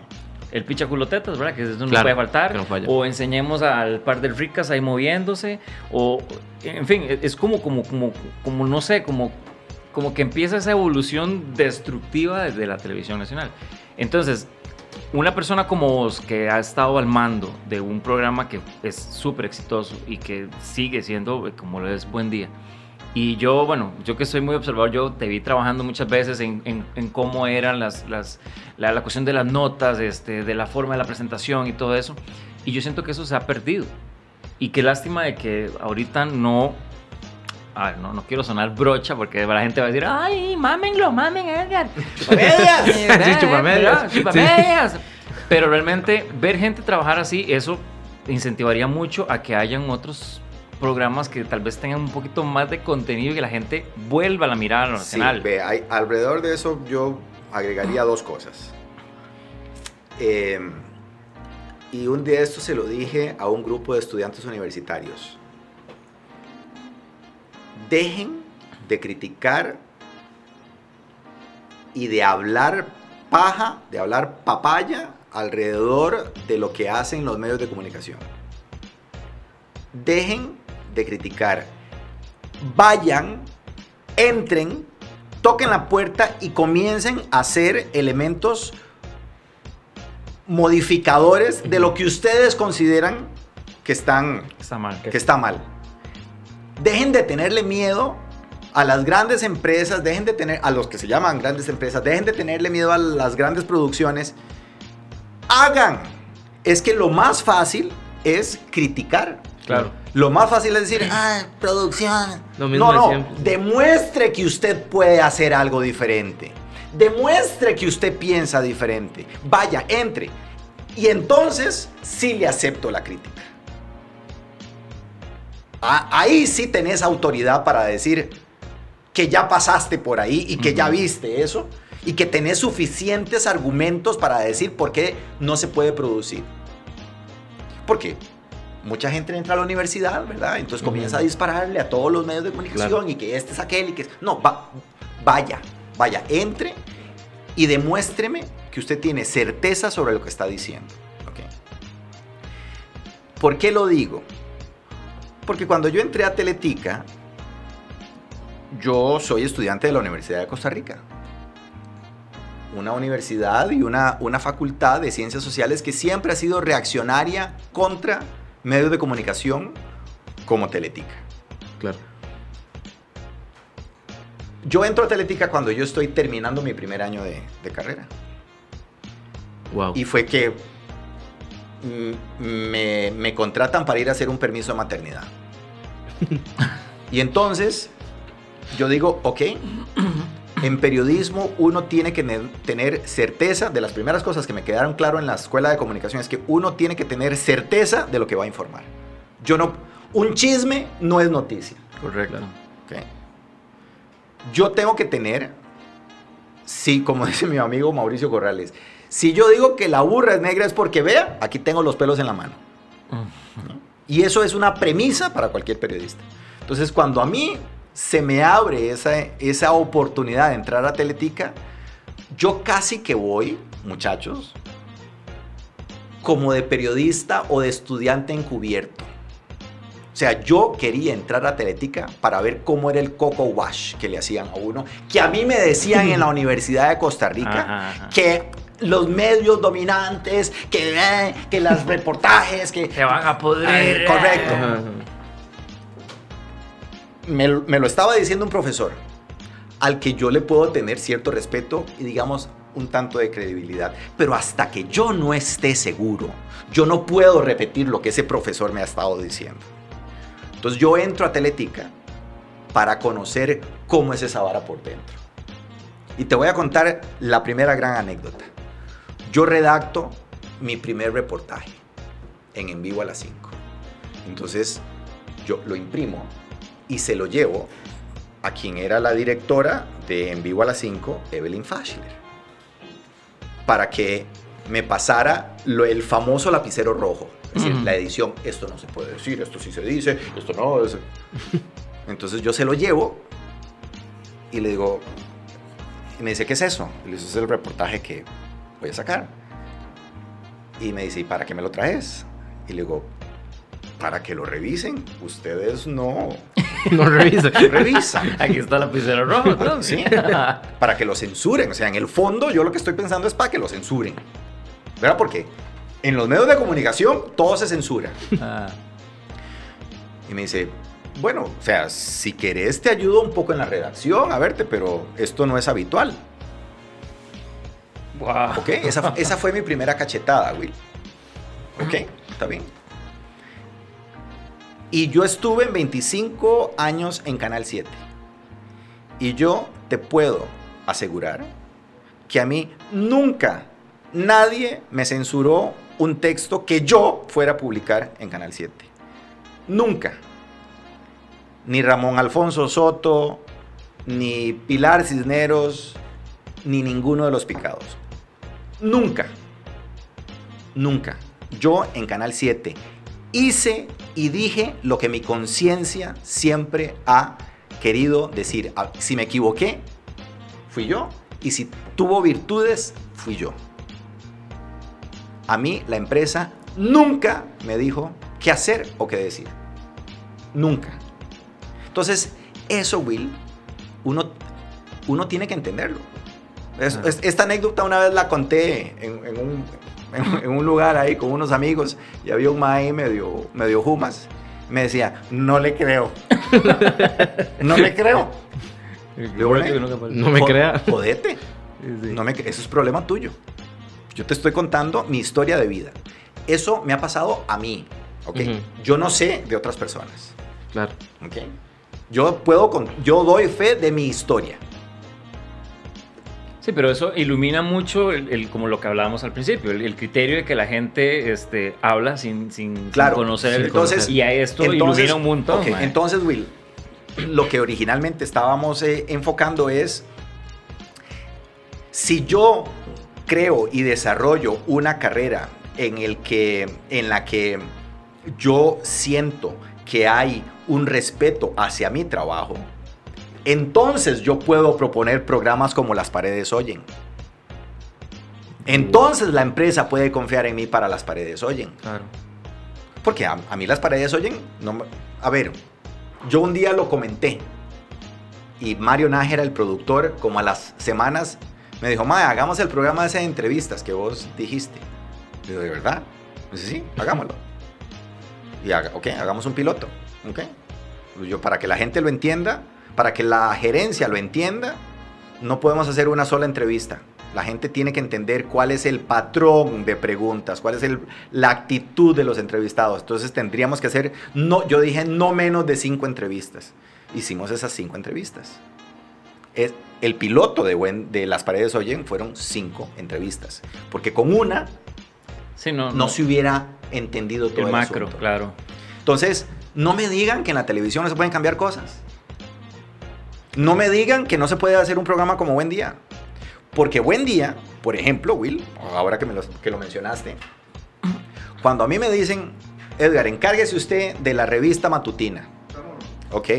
El pichaculotetas, ¿verdad? Que eso no Claro, puede faltar. no o enseñemos al par de ricas ahí moviéndose. O, en fin, es como, como, como, como no sé, como, como que empieza esa evolución destructiva desde la televisión nacional. Entonces, una persona como vos que ha estado al mando de un programa que es súper exitoso y que sigue siendo eh, como lo es Buen Día. Y yo, bueno, yo que soy muy observador, yo te vi trabajando muchas veces en, en- cómo eran las, las, la, la cuestión de las notas, este, de la forma de la presentación y todo eso. Y yo siento que eso se ha perdido. Y qué lástima de que ahorita no... A ver, no, no quiero sonar brocha porque la gente va a decir, ay, mámenlo, mamen, Edgar. ¡Chupamedias! Eh, Sí, chupamedias. Pero realmente ver gente trabajar así, eso incentivaría mucho a que hayan otros programas que tal vez tengan un poquito más de contenido y que la gente vuelva a la mirada a lo Sí, nacional. ve, hay- alrededor de eso yo agregaría dos cosas. Eh, y un día esto se lo dije a un grupo de estudiantes universitarios. Dejen de criticar y de hablar paja, de hablar papaya alrededor de lo que hacen los medios de comunicación. Dejen de criticar. Vayan entren, toquen la puerta y comiencen a hacer elementos modificadores de lo que ustedes consideran que están Está mal. que está mal. Dejen de tenerle miedo a las grandes empresas, dejen de tener a los que se llaman grandes empresas, dejen de tenerle miedo a las grandes producciones. Hagan. Es que lo más fácil es criticar. Claro. Lo más fácil es decir, ah, producción. Lo mismo no, no, demuestre que usted puede hacer algo diferente. Demuestre que usted piensa diferente. Vaya, entre. Y entonces sí le acepto la crítica. Ah, Ahí sí tenés autoridad para decir que ya pasaste por ahí y que ya viste eso y que tenés suficientes argumentos para decir por qué no se puede producir. Porque mucha gente entra a la universidad, ¿verdad? Entonces comienza a dispararle a todos los medios de comunicación Claro. y que este es aquel y que... No, va- vaya, vaya, entre y demuéstreme que usted tiene certeza sobre lo que está diciendo. ¿ok? ¿Por qué lo digo? Porque cuando yo entré a Teletica, yo soy estudiante de la Universidad de Costa Rica. Una universidad y una, una facultad de ciencias sociales que siempre ha sido reaccionaria contra medios de comunicación como Teletica. Claro. Yo entro a Teletica cuando yo estoy terminando mi primer año de, de carrera. Wow. Y fue que me, me contratan para ir a hacer un permiso de maternidad. y entonces yo digo, ok, En periodismo uno tiene que ne- tener certeza, de las primeras cosas que me quedaron claro en la escuela de comunicación es que uno tiene que tener certeza de lo que va a informar. Yo no, un chisme no es noticia. Correcto. ¿ok? Yo tengo que tener, sí, como dice mi amigo Mauricio Corrales, si yo digo que la burra es negra es porque vea, aquí tengo los pelos en la mano. Y eso es una premisa para cualquier periodista. Entonces, cuando a mí se me abre esa, esa oportunidad de entrar a Teletica, yo casi que voy, muchachos, como de periodista o de estudiante encubierto. O sea, yo quería entrar a Teletica para ver cómo era el coco wash que le hacían a uno, que a mí me decían en la Universidad de Costa Rica Ajá, ajá. que los medios dominantes, que, eh, que los reportajes, que... Te van a poder. Correcto. Me lo estaba diciendo un profesor al que yo le puedo tener cierto respeto y digamos un tanto de credibilidad. Pero hasta que yo no esté seguro, yo no puedo repetir lo que ese profesor me ha estado diciendo. Entonces yo entro a Teletica para conocer cómo es esa vara por dentro. Y te voy a contar la primera gran anécdota. Yo redacto mi primer reportaje en En Vivo a las 5. Entonces yo lo imprimo y se lo llevo a quien era la directora de En Vivo a las 5, Evelyn Faschler, para que me pasara lo, el famoso lapicero rojo. Es decir, la edición, esto no se puede decir, esto sí se dice, esto no. es- Entonces yo se lo llevo y le digo, y me dice, ¿qué es eso? Y le "Ese es el reportaje que voy a sacar. Y me dice, ¿y para qué me lo traes? Y le digo, para que lo revisen. Ustedes no No revisa. revisan. Aquí está la lapicero rojo. entonces. Sí. Para que lo censuren. O sea, en el fondo yo lo que estoy pensando es para que lo censuren. ¿Verdad? Porque en los medios de comunicación todo se censura. Ah. Y me dice, bueno, o sea, si querés te ayudo un poco en la redacción a verte, pero esto no es habitual. Wow. ¿Ok? Esa, esa fue mi primera cachetada, Will. ¿Ok? Está bien. Y yo estuve en 25 años en Canal 7. Y yo te puedo asegurar que a mí nunca nadie me censuró un texto que yo fuera a publicar en Canal 7. Nunca. Ni Ramón Alfonso Soto, ni Pilar Cisneros, ni ninguno de los picados. Nunca. Nunca. Yo en Canal 7 hice y dije lo que mi conciencia siempre ha querido decir. Ah, Si me equivoqué, fui yo. Y si tuvo virtudes, fui yo. A mí la empresa nunca me dijo qué hacer o qué decir. Nunca. Entonces, eso, Will, uno, uno tiene que entenderlo. Es- es- esta anécdota una vez la conté en, en un, en- en un lugar ahí con unos amigos y había un mae medio, medio humas. Me decía, no le creo. no le creo. Pasó. No me crea. Jodete. No me, cre- eso es problema tuyo. Yo te estoy contando mi historia de vida. Eso me ha pasado a mí. ¿ok? Ujú. Yo no sé de otras personas. Claro. ¿ok? Yo puedo con, yo doy fe de mi historia. Sí, pero eso ilumina mucho el, el- como lo que hablábamos al principio, el, el criterio de que la gente este, habla sin, sin, sin Claro. conocer. Entonces- y a esto ilumina un montón. entonces, Will, lo que originalmente estábamos eh, enfocando es si yo creo y desarrollo una carrera en, el que, en la que yo siento que hay un respeto hacia mi trabajo, entonces yo puedo proponer programas como Las Paredes Oyen. Entonces la empresa puede confiar en mí para Las Paredes Oyen. Claro. Porque a, a mí las paredes oyen. No, a ver, yo un día lo comenté. Y Mario Nájera, el productor, como a las semanas, me dijo: Mae, hagamos el programa de entrevistas que vos dijiste. Le digo, ¿de verdad? Me dice: Sí, hagámoslo. Y haga, ok, hagamos un piloto. Ok. Yo, para que la gente lo entienda, para que la gerencia lo entienda, no podemos hacer una sola entrevista. La gente tiene que entender cuál es el patrón de preguntas, cuál es el- la actitud de los entrevistados. Entonces tendríamos que hacer, no, yo dije no menos de cinco entrevistas. Hicimos esas cinco entrevistas. Es, el piloto de, Buen- de Las Paredes Oyen fueron cinco entrevistas. Porque con una Sí, no, no se hubiera entendido todo el el, macro, asunto. claro. Entonces, no me digan que en la televisión no se pueden cambiar cosas. No me digan que no se puede hacer un programa como Buen Día. Porque Buen Día, por ejemplo, Will, ahora que, me lo, que lo mencionaste, cuando a mí me dicen, Edgar, encárguese usted de la revista matutina. ¿Ok?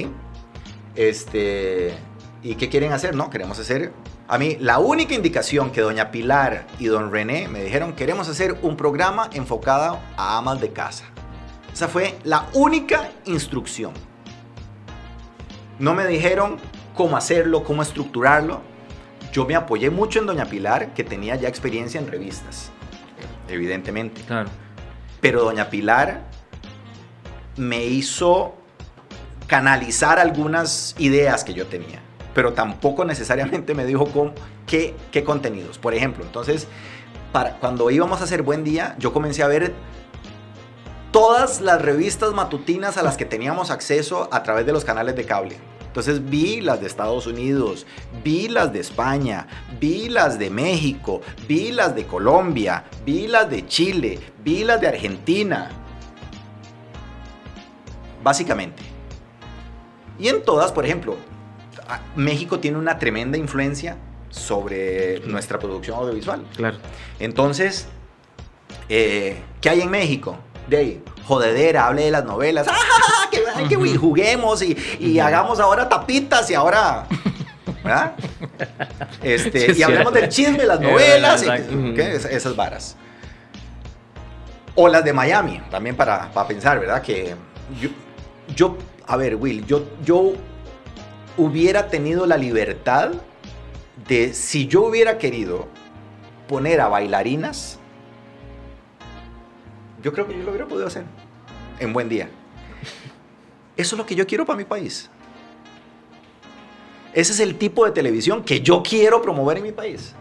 Este, ¿y qué quieren hacer? No, queremos hacer... A mí, la única indicación que doña Pilar y don René me dijeron, queremos hacer un programa enfocado a amas de casa. Esa fue la única instrucción. No me dijeron cómo hacerlo, cómo estructurarlo. Yo me apoyé mucho en doña Pilar, que tenía ya experiencia en revistas, evidentemente. Claro. Pero doña Pilar me hizo canalizar algunas ideas que yo tenía, pero tampoco necesariamente me dijo cómo, qué, qué contenidos. Por ejemplo, entonces, para, cuando íbamos a hacer Buen Día, yo comencé a ver todas las revistas matutinas a las que teníamos acceso a través de los canales de cable. Entonces vi las de Estados Unidos, vi las de España, vi las de México, vi las de Colombia, vi las de Chile, vi las de Argentina. Básicamente. Y en todas, por ejemplo, México tiene una tremenda influencia sobre nuestra producción audiovisual. Claro. Entonces, eh, ¿qué hay en México? De ahí, jodedera, hable de las novelas. ¡Ah, que, que juguemos y, y hagamos ahora tapitas y ahora... ¿verdad? Este, y hablemos del chisme de las Eh, novelas, y- esas varas. O las de Miami, también para, para pensar, ¿verdad? Que yo, yo, a ver, Will, yo, yo hubiera tenido la libertad de, si yo hubiera querido poner a bailarinas, yo creo que yo lo hubiera podido hacer en buen día. Eso es lo que yo quiero para mi país. Ese es el tipo de televisión que yo quiero promover en mi país.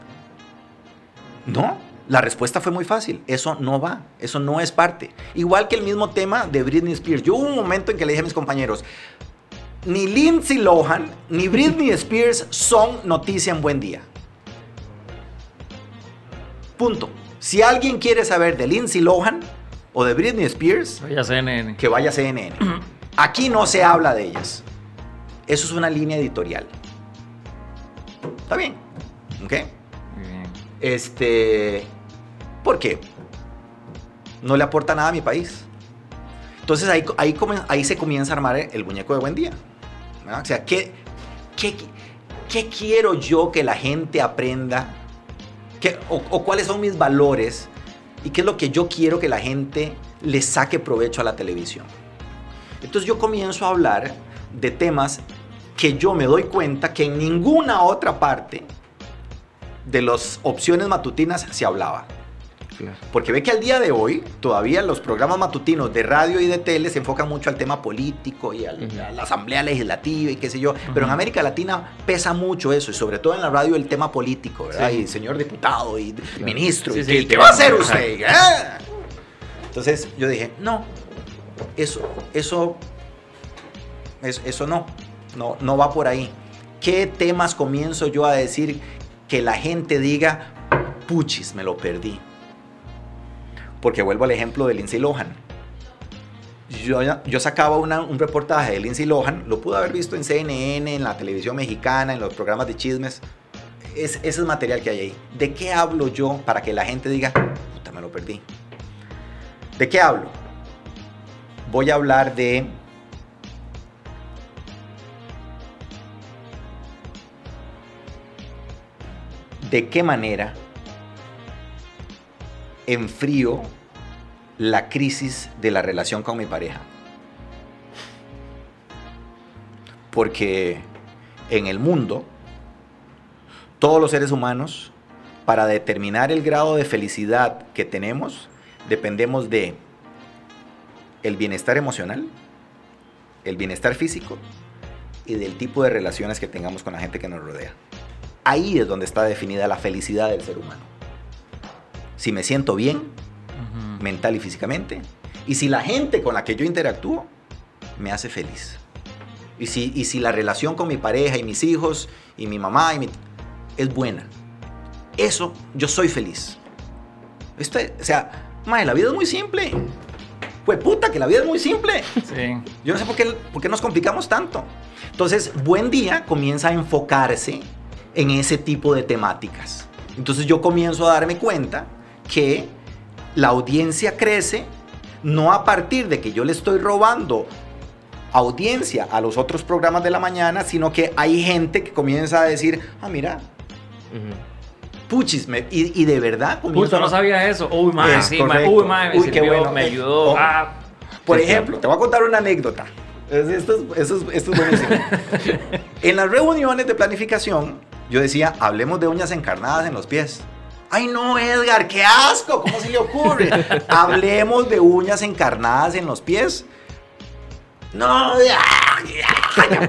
No, la respuesta fue muy fácil. Eso no va, eso no es parte. Igual que el mismo tema de Britney Spears. Yo hubo un momento en que le dije a mis compañeros, ni Lindsay Lohan ni Britney Spears son noticia en buen día. Punto. Si alguien quiere saber de Lindsay Lohan o de Britney Spears, Vaya CNN. que vaya a CNN. Aquí no se habla de ellas. Eso es una línea editorial. ¿Está bien? ¿Ok? Muy bien. Este. ¿Por qué? No le aporta nada a mi país. Entonces ahí, ahí, ahí se comienza a armar el muñeco de buen día. O sea, ¿qué, qué, qué quiero yo que la gente aprenda? ¿Qué- o, o cuáles son mis valores? ¿Y qué es lo que yo quiero que la gente le saque provecho a la televisión? Entonces yo comienzo a hablar de temas que yo me doy cuenta que en ninguna otra parte de las opciones matutinas se hablaba. Claro. Porque ve que al día de hoy todavía los programas matutinos de radio y de tele se enfocan mucho al tema político y al- Ujú. a la asamblea legislativa y qué sé yo. Pero en América Latina pesa mucho eso y sobre todo en la radio el tema político, ¿verdad? Sí. Y señor diputado y ministro. Sí, ¿qué, va a hacer usted? ¿Ah? Entonces yo dije, no, eso, eso, eso, eso no, no, no va por ahí. ¿Qué temas comienzo yo a decir que la gente diga, puchis, me lo perdí? Porque vuelvo al ejemplo de Lindsay Lohan. Yo, sacaba un reportaje de Lindsay Lohan, lo pude haber visto en CNN, en la televisión mexicana, en los programas de chismes. Es, ese es material que hay ahí. ¿De qué hablo yo para que la gente diga, puta, me lo perdí? ¿De qué hablo? Voy a hablar de de qué manera enfrío la crisis de la relación con mi pareja. Porque en el mundo, todos los seres humanos, para determinar el grado de felicidad que tenemos, dependemos de el bienestar emocional, el bienestar físico y del tipo de relaciones que tengamos con la gente que nos rodea. Ahí es donde está definida la felicidad del ser humano. Si me siento bien, Ujú. mental y físicamente, y si la gente con la que yo interactúo me hace feliz. Y si, y si la relación con mi pareja y mis hijos y mi mamá y mi, es buena. Eso, yo soy feliz. Esto, es- o sea, mae, la vida es muy simple. Pues puta, que la vida es muy simple. Sí. Yo no sé por qué, por qué nos complicamos tanto. Entonces, buen día comienza a enfocarse en ese tipo de temáticas. Entonces yo comienzo a darme cuenta que la audiencia crece no a partir de que yo le estoy robando audiencia a los otros programas de la mañana, sino que hay gente que comienza a decir, ah, mira, Ujú. puchis, me- y, y de verdad Justo no sabía eso. Uy, Es sí, correcto. Uy, mae, me Uy, sirvió, bueno. me Eh, ayudó. oh. Ah, Por ejemplo, te voy a contar una anécdota. Es- Esto es, esto es- esto es buenísimo. en las reuniones de planificación, yo decía, hablemos de uñas encarnadas en los pies. Ay, no, Edgar, qué asco, ¿cómo se le ocurre? hablemos de uñas encarnadas en los pies. No,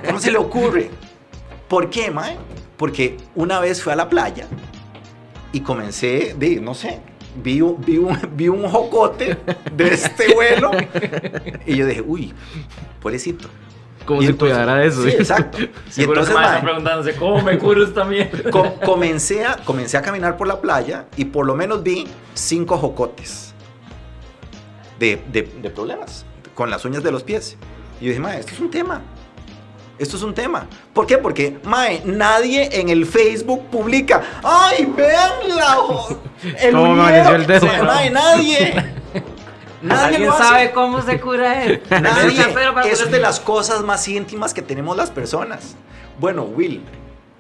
¿cómo se le ocurre? ¿Por qué, mae? Porque una vez fui a la playa y comencé, de, no sé, vi, vi, un, vi un jocote de este vuelo y yo dije, uy, pobrecito. ¿Cómo Y se entonces- cuidará de eso? Sí, exacto. Y entonces, ese mae está mae, preguntándose cómo me curo esta mierda. co- comencé, a, comencé a caminar por la playa y por lo menos vi cinco jocotes de, de- de problemas con las uñas de los pies. Y yo dije, mae, esto es un tema. Esto es un tema. ¿Por qué? Porque, mae, nadie en el Facebook publica, ¡ay, vean la... El ¿Cómo me uñero". amaneció el dedo? Mae, nadie. Nadie ¿Alguien lo hace. sabe cómo se cura él? Nadie. Eso es de las cosas más íntimas que tenemos las personas. Bueno, Will,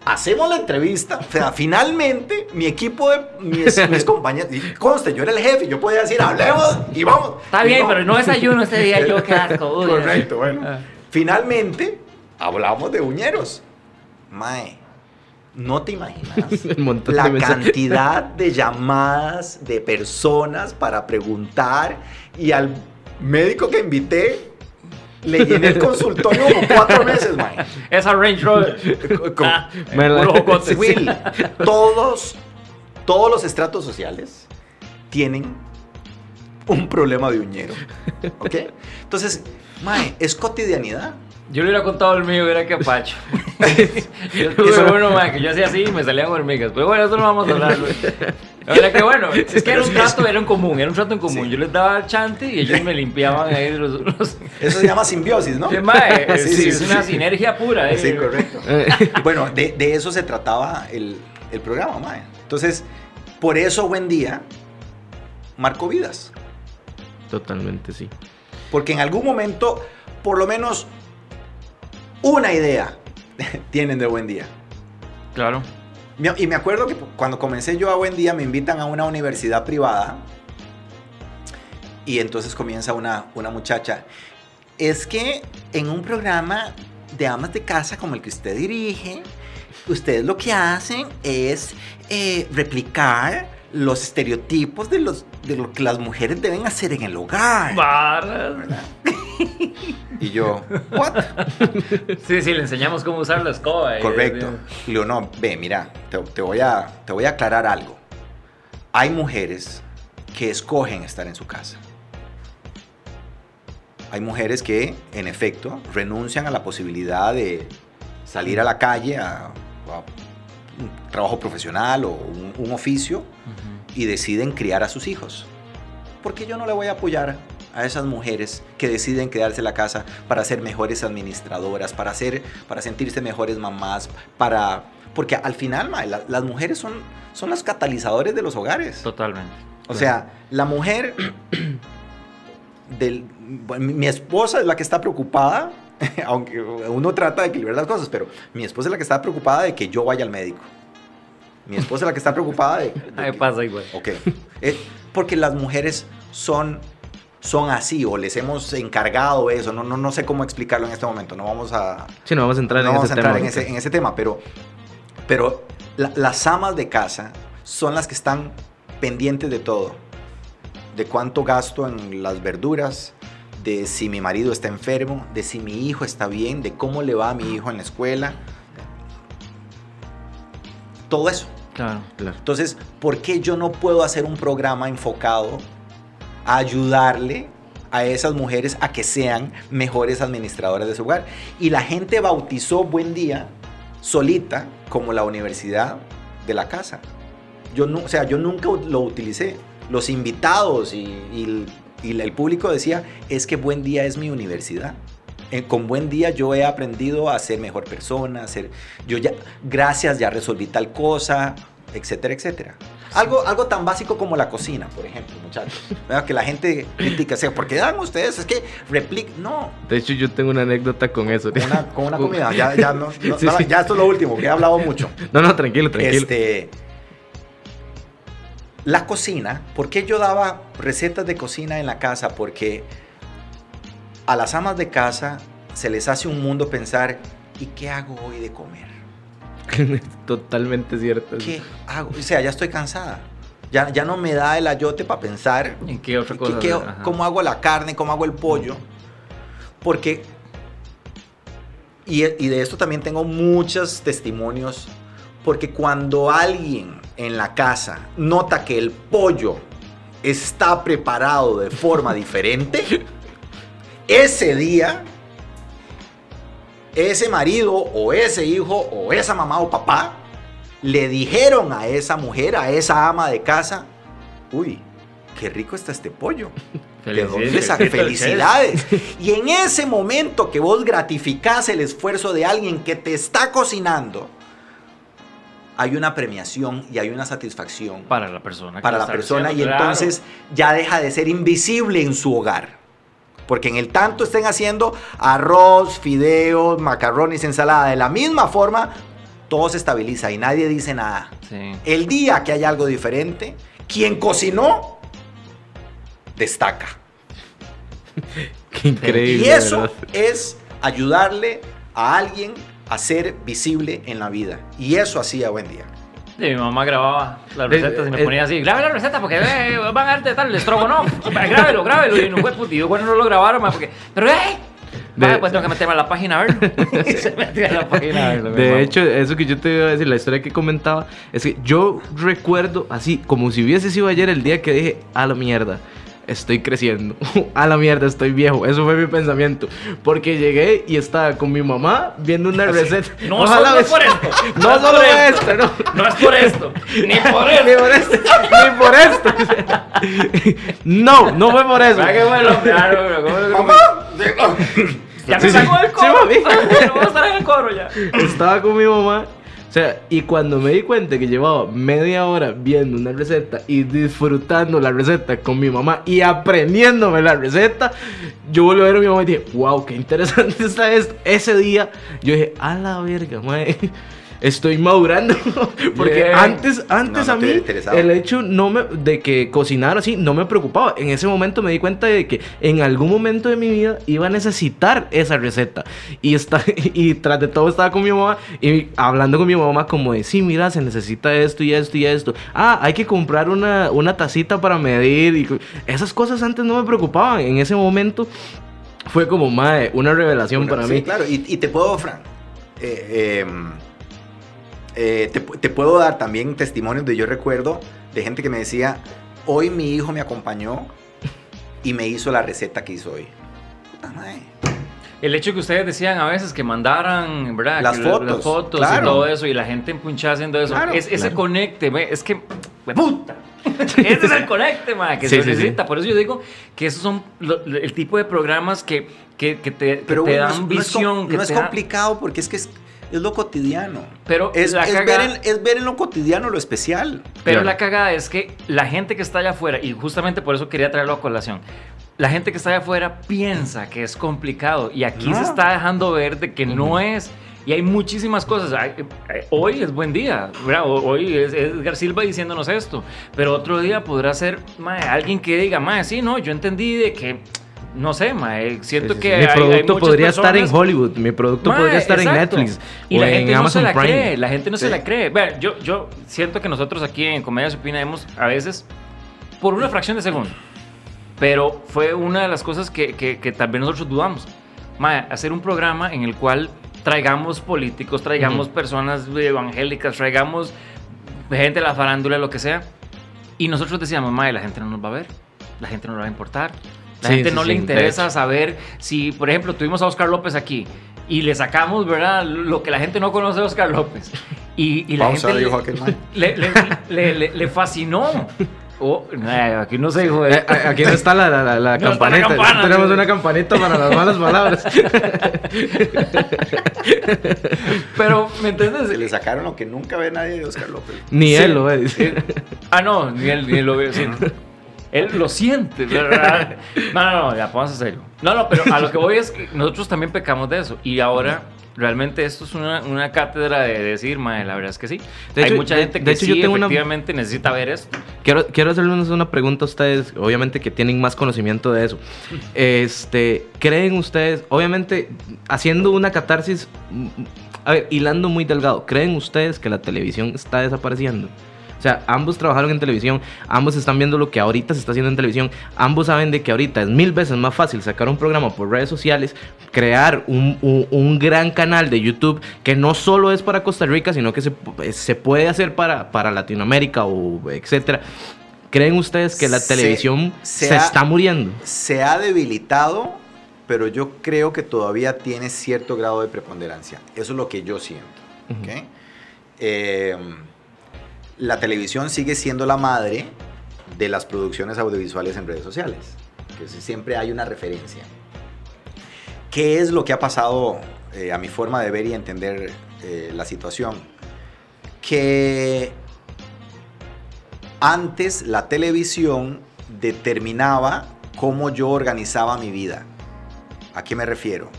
hacemos la entrevista. O sea, finalmente, mi equipo de mis, mis compañeros, conste, yo era el jefe, yo podía decir, hablemos y vamos. Está Y bien, no. pero no desayuno este día, yo qué asco. uy. Correcto, bueno. Ah. Finalmente, hablamos de uñeros. Mae, no te imaginas la de cantidad de llamadas de personas para preguntar y al médico que invité le llené el consultorio como cuatro meses, mae. Esa Range Rover. Con- Ah. Will, todos, todos los estratos sociales tienen un problema de uñero. ¿Ok? Entonces, mae, es cotidianidad. Yo le hubiera contado el mío, era que Pacho. yo tuve uno, man, que yo hacía así y me salían hormigas. Pero bueno, eso no vamos a hablar. güey. Era que bueno, es que era un trato, era en común, era un trato en común. Sí. Yo les daba el chante y ellos me limpiaban ahí los... los... Eso se llama simbiosis, ¿no? Sí, mae, es, Sí, sí, es sí, una sí. sinergia pura. eh. Sí, correcto. bueno, de, de eso se trataba el, el programa, mae. Entonces, por eso Buen Día marcó vidas. Totalmente, sí. Porque en algún momento, por lo menos una idea tienen de Buen Día. Claro. Y me acuerdo que cuando comencé yo a Buen Día me invitan a una universidad privada y entonces comienza una, una muchacha. Es que en un programa de amas de casa como el que usted dirige, ustedes lo que hacen es eh, replicar los estereotipos de, los, de lo que las mujeres deben hacer en el hogar. Barras. Y yo, ¿what? Sí, sí, le enseñamos cómo usar la escoba. Correcto. Y le digo, no, ve, mira, te, te voy a, te voy a aclarar algo. Hay mujeres que escogen estar en su casa. Hay mujeres que, en efecto, renuncian a la posibilidad de salir a la calle a, a un trabajo profesional o un, un oficio y deciden criar a sus hijos. ¿Por qué yo no le voy a apoyar a esas mujeres que deciden quedarse en la casa para ser mejores administradoras, para, ser, para sentirse mejores mamás, para... Porque al final, la- las mujeres son, son las catalizadores de los hogares. Totalmente. O sea, la mujer del... mi- esposa es la que está preocupada, aunque uno trata de equilibrar las cosas, pero mi esposa es la que está preocupada de que yo vaya al médico. Mi esposa es la que está preocupada de... de que- pasa igual. Ok. Eh, porque las mujeres son, son así o les hemos encargado eso. No, no, no sé cómo explicarlo en este momento. No vamos a, Sí, no vamos a entrar no en vamos ese a entrar tema. en ese, en ese tema, pero, pero la- las amas de casa son las que están pendientes de todo. De cuánto gasto en las verduras, de si mi marido está enfermo, de si mi hijo está bien, de cómo le va a mi hijo en la escuela. Todo eso. Claro. Claro. Entonces, ¿por qué yo no puedo hacer un programa enfocado a ayudarle a esas mujeres a que sean mejores administradoras de su hogar. Y la gente bautizó Buen Día solita como la universidad de la casa. Yo, no, o sea, yo nunca lo utilicé. Los invitados y, y- el público decía, es que Buen Día es mi universidad. Eh, con Buen Día yo he aprendido a ser mejor persona, a ser, yo ya, gracias, ya resolví tal cosa, etcétera, etcétera. Algo, algo tan básico como la cocina, por ejemplo, muchachos. Que la gente critica, o sea, ¿por qué dan ustedes? Es que replic... No, De hecho, yo tengo una anécdota con eso. con una, con una comida. Ya, ya, no, no- Sí, no, sí. ya esto es lo último, que he hablado mucho. No, no, tranquilo, tranquilo. Este, la cocina, ¿por qué yo daba recetas de cocina en la casa? Porque a las amas de casa se les hace un mundo pensar, ¿y qué hago hoy de comer? Totalmente cierto. ¿Qué hago? O sea, ya estoy cansada. Ya, ya no me da el ayote para pensar ¿En qué otra ¿Qué- cosa? qué-. ¿Cómo hago la carne? ¿Cómo hago el pollo? Porque, y, y de esto también tengo muchos testimonios, porque cuando alguien en la casa nota que el pollo está preparado de forma diferente, ese día, ese marido o ese hijo o esa mamá o papá le dijeron a esa mujer, a esa ama de casa, uy, qué rico está este pollo. ¿De dónde saca? Felicidades. Y en ese momento que vos gratificás el esfuerzo de alguien que te está cocinando, hay una premiación y hay una satisfacción Para la persona. para la persona y claro. entonces ya deja de ser invisible en su hogar. Porque en el tanto estén haciendo arroz, fideos, macarrones, ensalada de la misma forma, todo se estabiliza y nadie dice nada. Sí. El día que hay algo diferente, quien cocinó destaca. Qué increíble. Y eso ¿verdad? es ayudarle a alguien a ser visible en la vida. Y eso hacía buen día. Sí, mi mamá grababa las recetas y me eh, ponía así, grabe la receta porque eh, van a darte tal, el estrogonoff, grábelo, grábelo. Y no fue yo bueno no lo grabaron, ma, porque, pero eh, De- ma, pues tengo que meterme a la página a verlo. se a la página a verlo. De hecho, eso que yo te iba a decir, la historia que comentaba, es que yo recuerdo así, como si hubiese sido ayer el día que dije, a la mierda, estoy creciendo, a la mierda, estoy viejo. Eso fue mi pensamiento. Porque llegué y estaba con mi mamá viendo una receta. no, Ojalá solo es por esto. No, es solo por esto, no. No es por esto, ni por Ni esto. por esto, ni por esto. No, no fue por eso. ¿Verdad que bueno? Claro, pero ¿cómo. Ya me sí. sacó el Sí, coro. mami. No voy a estar en el coro ya. Estaba con mi mamá. O sea, y cuando me di cuenta que llevaba media hora viendo una receta y disfrutando la receta con mi mamá y aprendiéndome la receta, yo volví a ver a mi mamá y dije, wow, qué interesante está esto. Ese día yo dije, a la verga, mae, estoy madurando. Porque antes, antes No, no a mí, el hecho no me, de que cocinar así no me preocupaba. En ese momento me di cuenta de que en algún momento de mi vida iba a necesitar esa receta. Y, está, y tras de todo estaba con mi mamá y hablando con mi mamá como de, sí, mira, se necesita esto y esto y esto. Ah, hay que comprar una, una tacita para medir. Y esas cosas antes no me preocupaban. En ese momento fue como, madre, una revelación Bueno, para sí, mí. Claro, y, y te puedo, Fran, eh, eh, eh, te, te puedo dar también testimonios de yo recuerdo de gente que me decía, hoy mi hijo me acompañó y me hizo la receta que hizo hoy. Madre. El hecho que ustedes decían a veces que mandaran, ¿verdad? Las Que fotos, las fotos y claro. todo eso, y la gente empunchada haciendo eso. Claro, es, ese claro. conecte, es que. ¡hue puta! Ese es el conecte, ma, que Sí, se sí, sí. necesita. Por eso yo digo que esos son lo- el tipo de programas que, que, que te, que te no dan es- no es, visión. no es te dan- complicado porque es que es, es lo cotidiano. Pero Es, la es caga- ver en, es ver en lo cotidiano lo especial. Pero Claro. la cagada es que la gente que está allá afuera, y justamente por eso quería traerlo a colación, la gente que está allá afuera piensa que es complicado y aquí No. se está dejando ver de que no es. Y hay muchísimas cosas. Eh, Hoy es buen día, Hoy es Edgar Silva diciéndonos esto. Pero otro día podrá ser alguien que diga, mae, sí, no, yo entendí de que, no sé, mae, siento Sí, sí, que. Mi hay- producto podría estar en Hollywood, mi producto Mae, podría estar exacto. en Netflix Y o la en gente Amazon no se la Prime. cree, la gente no se la cree. Vean, yo, yo siento que nosotros aquí en Comedia Supina hemos, a veces, por una fracción de segundo, pero fue una de las cosas que, que, que tal vez nosotros dudamos. Mae, hacer un programa en el cual traigamos políticos, traigamos Ujú. personas evangélicas, traigamos gente de la farándula, lo que sea. Y nosotros decíamos, mae, la gente no nos va a ver, la gente no le va a importar. La Sí, gente sí, no sí, le interesa saber si, por ejemplo, tuvimos a Oscar López aquí y le sacamos, ¿verdad? Lo que la gente no conoce de Oscar López. Y, y la Pausa, gente dijo le, aquel man. le, le- le- le- le fascinó. Oh, eh, aquí no se dijo. Eh, a- Aquí no está la, la, la- la No está la campanita. campana, Tenemos sí. una campanita para las malas palabras. Pero, ¿me entiendes? Se le sacaron lo que nunca ve nadie de Oscar López. Ni Sí. él lo ve. Eh, ah, no, ni él, ni él lo ve. sí. Él lo siente, ¿verdad? No, no, no, ya, vamos a serio. No, no, pero a lo que voy es que nosotros también pecamos de eso. Y ahora, realmente, esto es una, una cátedra de decir, madre, la verdad es que sí. De Hay hecho- mucha de- gente de que hecho, yo tengo una- efectivamente, necesita ver esto. Quiero, quiero hacerles una pregunta a ustedes, obviamente que tienen más conocimiento de eso. Este, ¿creen ustedes, obviamente, haciendo una catarsis, mm, a ver, hilando muy delgado, ¿creen ustedes que la televisión está desapareciendo? O sea, ambos trabajaron en televisión, ambos están viendo lo que ahorita se está haciendo en televisión, ambos saben de que ahorita es mil veces más fácil sacar un programa por redes sociales, crear un, un- un gran canal de YouTube que no solo es para Costa Rica, sino que se, pu- se puede hacer para, para Latinoamérica o etcétera. ¿Creen ustedes que la Se- televisión se se, ha- está muriendo? Se ha debilitado, pero yo creo que todavía tiene cierto grado de preponderancia. Eso es lo que yo siento. Ujú. ¿ok? Eh, la televisión sigue siendo la madre de las producciones audiovisuales en redes sociales. Si- siempre hay una referencia. ¿Qué es lo que ha pasado eh, a mi forma de ver y entender eh, la situación? Que antes la televisión determinaba cómo yo organizaba mi vida. ¿A qué me refiero?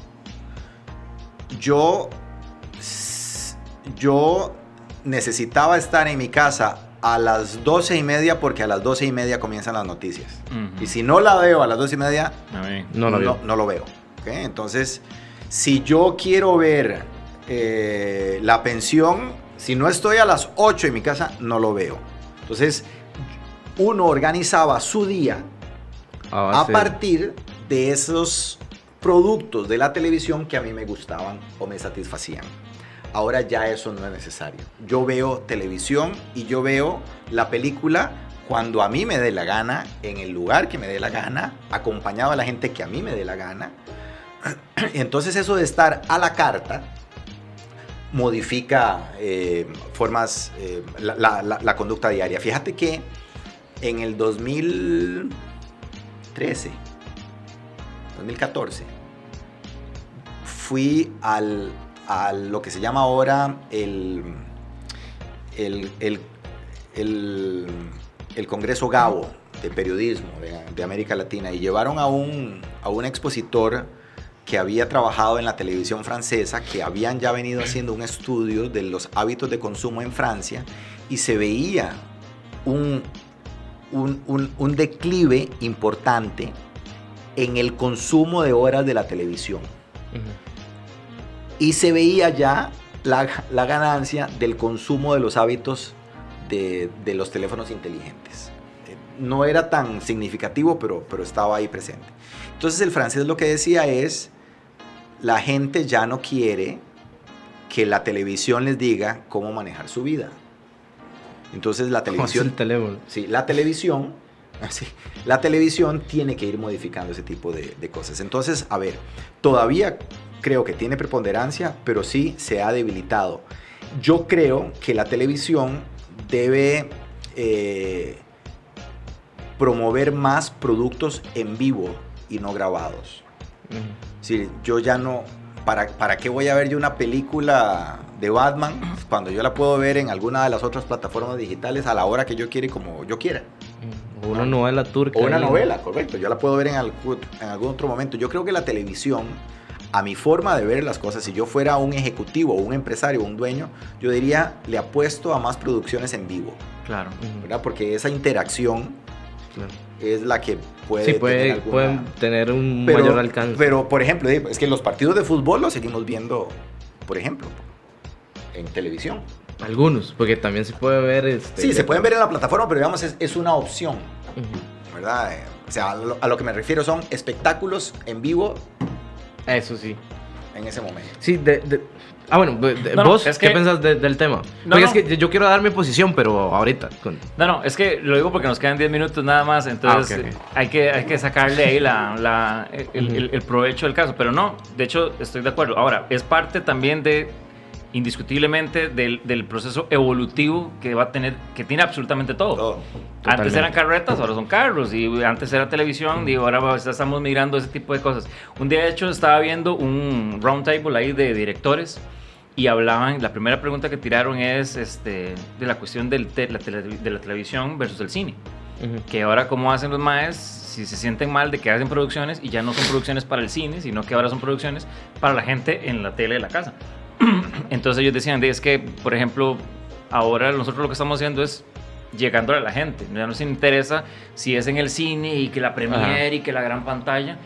Yo, yo necesitaba estar en mi casa a las doce y media porque a las doce y media comienzan las noticias. Y si no la veo a las doce y media. No lo veo. no lo veo. Entonces, si yo quiero ver eh, la pensión, si no estoy a las 8 en mi casa, no lo veo. Entonces, uno organizaba su día A partir de esos productos de la televisión que a mí me gustaban o me satisfacían. Ahora ya eso no es necesario. Yo veo televisión y yo veo la película cuando a mí me dé la gana, en el lugar que me dé la gana, acompañado de la gente que a mí me dé la gana. Entonces eso de estar a la carta modifica eh, formas, eh, la- la conducta diaria. Fíjate que en el 2013, 2014, fui al, a lo que se llama ahora el, el, el, el- Congreso Gabo de Periodismo de, América Latina y llevaron a un, a un expositor que había trabajado en la televisión francesa, que habían ya venido haciendo un estudio de los hábitos de consumo en Francia y se veía un, un, un- declive importante en el consumo de horas de la televisión. Y se veía ya la, la ganancia del consumo de los hábitos de, de los teléfonos inteligentes. Eh, No era tan significativo, pero, pero estaba ahí presente. Entonces el francés lo que decía es, la gente ya no quiere que la televisión les diga cómo manejar su vida. Entonces la ¿Cómo es televisión... el teléfono? Sí, la televisión, sí, la televisión tiene que ir modificando ese tipo de, de cosas. Entonces, a ver, todavía creo que tiene preponderancia, pero sí se ha debilitado. Yo creo que la televisión debe eh, promover más productos en vivo y no grabados. Sí, yo ya no. ¿para, ¿Para qué voy a ver yo una película de Batman cuando yo la puedo ver en alguna de las otras plataformas digitales a la hora que yo quiera y como yo quiera? O una novela turca. O una novela, correcto. Yo la puedo ver en, algún- en algún otro momento. Yo creo que la televisión, a mi forma de ver las cosas, si yo fuera un ejecutivo, un empresario, un dueño, yo diría, le apuesto a más producciones en vivo, Claro. ¿verdad? Porque esa interacción claro. es la que puede... Sí, tener puede, alguna- pueden tener un pero, mayor alcance. Pero, por ejemplo, es que los partidos de fútbol los seguimos viendo, por ejemplo, en televisión. Algunos, porque también se puede ver. Este, Sí, se pueden ver en la plataforma, pero digamos, es, es una opción. ¿verdad? Eh, O sea, a lo, a lo que me refiero son espectáculos en vivo Eso sí. en ese momento. Sí, de, de- Ah, bueno, de- no, vos, es ¿qué que- pensás de- del tema? No, Porque no. es que yo quiero dar mi posición, pero ahorita. con- No, no, es que lo digo porque nos quedan 10 minutos nada más, entonces Ah, Hay, que, hay que sacarle ahí la, la- el, Ujú. el- el provecho del caso. Pero no, de hecho estoy de acuerdo. Ahora, es parte también de, indiscutiblemente, del, del proceso evolutivo que va a tener, que tiene absolutamente todo. Todo. Antes eran carretas, ahora son carros. Y antes era televisión, y ahora ya estamos migrando ese tipo de cosas. Un día, de hecho, estaba viendo un round table ahí de directores y hablaban. La primera pregunta que tiraron es este, de la cuestión del te- la tele- de la televisión versus el cine. Que ahora, ¿cómo hacen los maes si se sienten mal de que hacen producciones y ya no son producciones para el cine, sino que ahora son producciones para la gente en la tele de la casa? Entonces ellos decían, de, es que, por ejemplo, ahora nosotros lo que estamos haciendo es llegando a la gente. Ya no nos interesa si es en el cine y que la premiere y que la gran pantalla,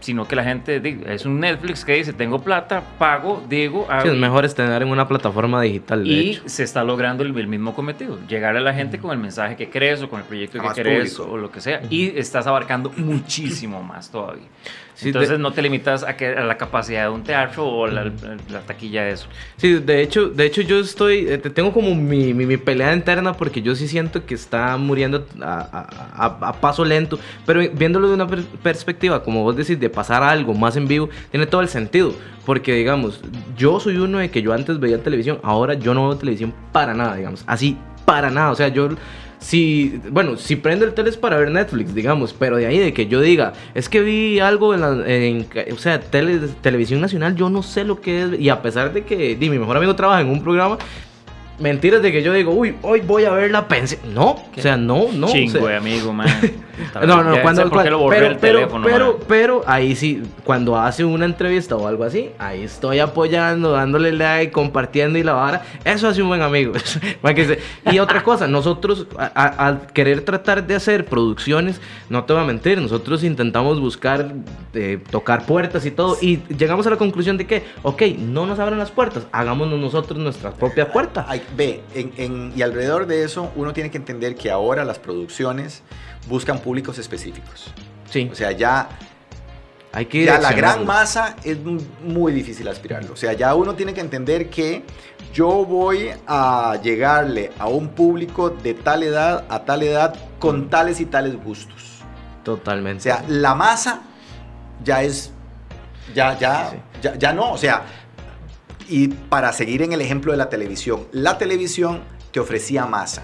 sino que la gente es un Netflix que dice, tengo plata, pago, digo, Sí, hago", es mejor estar en una plataforma digital, de y hecho. se está logrando el, el mismo cometido, llegar a la gente con el mensaje que crees o con el proyecto A que público. o lo que sea. Y estás abarcando muchísimo más todavía. Sí, Entonces de- no te limitas a, que, a la capacidad de un teatro o la, la taquilla de eso. Sí, de hecho, de hecho yo estoy, eh, te- tengo como mi, mi, mi pelea interna porque yo sí siento que está muriendo a, a- a- paso lento, pero viéndolo de una per- perspectiva, como vos decís, de pasar algo más en vivo, tiene todo el sentido, porque digamos, yo soy uno de que yo antes veía televisión, ahora yo no veo televisión para nada, digamos, así para nada, o sea, yo... Si, bueno, si prendo el tele es para ver Netflix, digamos, pero de ahí de que yo diga, es que vi algo en la, en- o sea, tele- televisión nacional, yo no sé lo que es, y a pesar de que di, mi mejor amigo trabaja en un programa, mentiras de que yo digo, uy, hoy voy a ver la pensión. No, o sea, no, no. o Chingo sea, de amigo, man. no, no, cuando, borré pero, el pero, teléfono, pero, man. pero ahí sí, cuando hace una entrevista o algo así, ahí estoy apoyando, dándole like, compartiendo y la vara. Eso hace un buen amigo. Y otra cosa, nosotros a- al querer tratar de hacer producciones, no te voy a mentir, nosotros intentamos buscar, eh, tocar puertas y todo, y llegamos a la conclusión de que, ok, no nos abran las puertas, hagámonos nosotros nuestras propias puertas. Ay, ve, en- en- y alrededor de eso uno tiene que entender que ahora las producciones buscan públicos específicos. Sí, O sea, ya, hay que ya la gran masa es muy difícil aspirarlo. O sea, ya uno tiene que entender que yo voy a llegarle a un público de tal edad a tal edad con tales y tales gustos. Totalmente. O sea, la masa ya es. Ya, ya, Sí, ya, ya no. O sea, y para seguir en el ejemplo de la televisión, la televisión te ofrecía masa.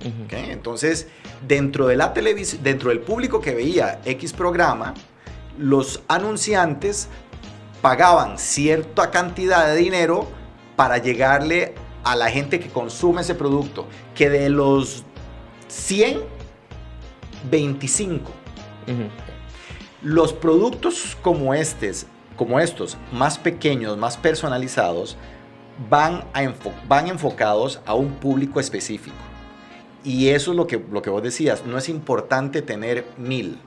Entonces, dentro, de la televis- dentro del público que veía X programa, los anunciantes pagaban cierta cantidad de dinero para llegarle a la gente que consume ese producto, que de los 100, 25 Ujú. los productos como estos, como estos, más pequeños, más personalizados, van, a enfo- van enfocados a un público específico. Y eso es lo que, lo que vos decías, no es importante tener mil,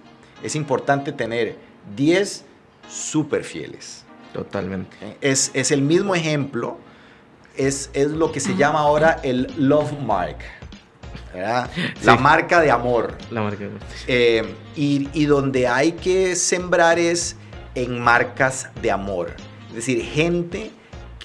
es importante tener 10 súper fieles. Totalmente. Es, es el mismo ejemplo, es, es lo que se llama ahora el love mark, ¿verdad? la Sí. marca de amor. La marca. Eh, y, y donde hay que sembrar es en marcas de amor. Es decir, gente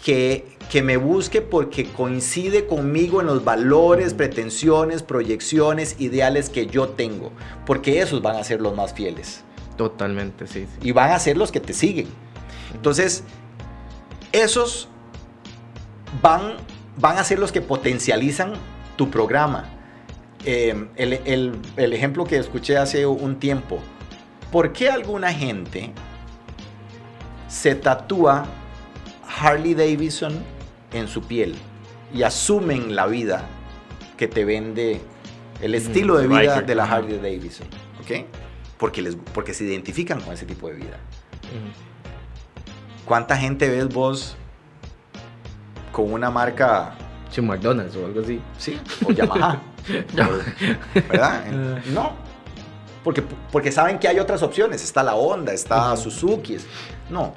que, que me busque porque coincide conmigo en los valores, pretensiones, proyecciones, ideales que yo tengo. Porque esos van a ser los más fieles. Totalmente, sí. sí. Y van a ser los que te siguen. Entonces, esos van, van a ser los que potencializan tu programa. Eh, el, el- el ejemplo que escuché hace un tiempo. ¿Por qué alguna gente se tatúa Harley Davidson en su piel y asumen la vida que te vende el estilo de vida de la. Harley Davidson? ¿Ok? Porque, les, porque se identifican con ese tipo de vida. ¿Cuánta gente ves vos con una marca, Sí, McDonald's o algo así. sí, o Yamaha? ¿Verdad? No. Porque, porque saben que hay otras opciones. Está la Honda, está. Suzuki. No.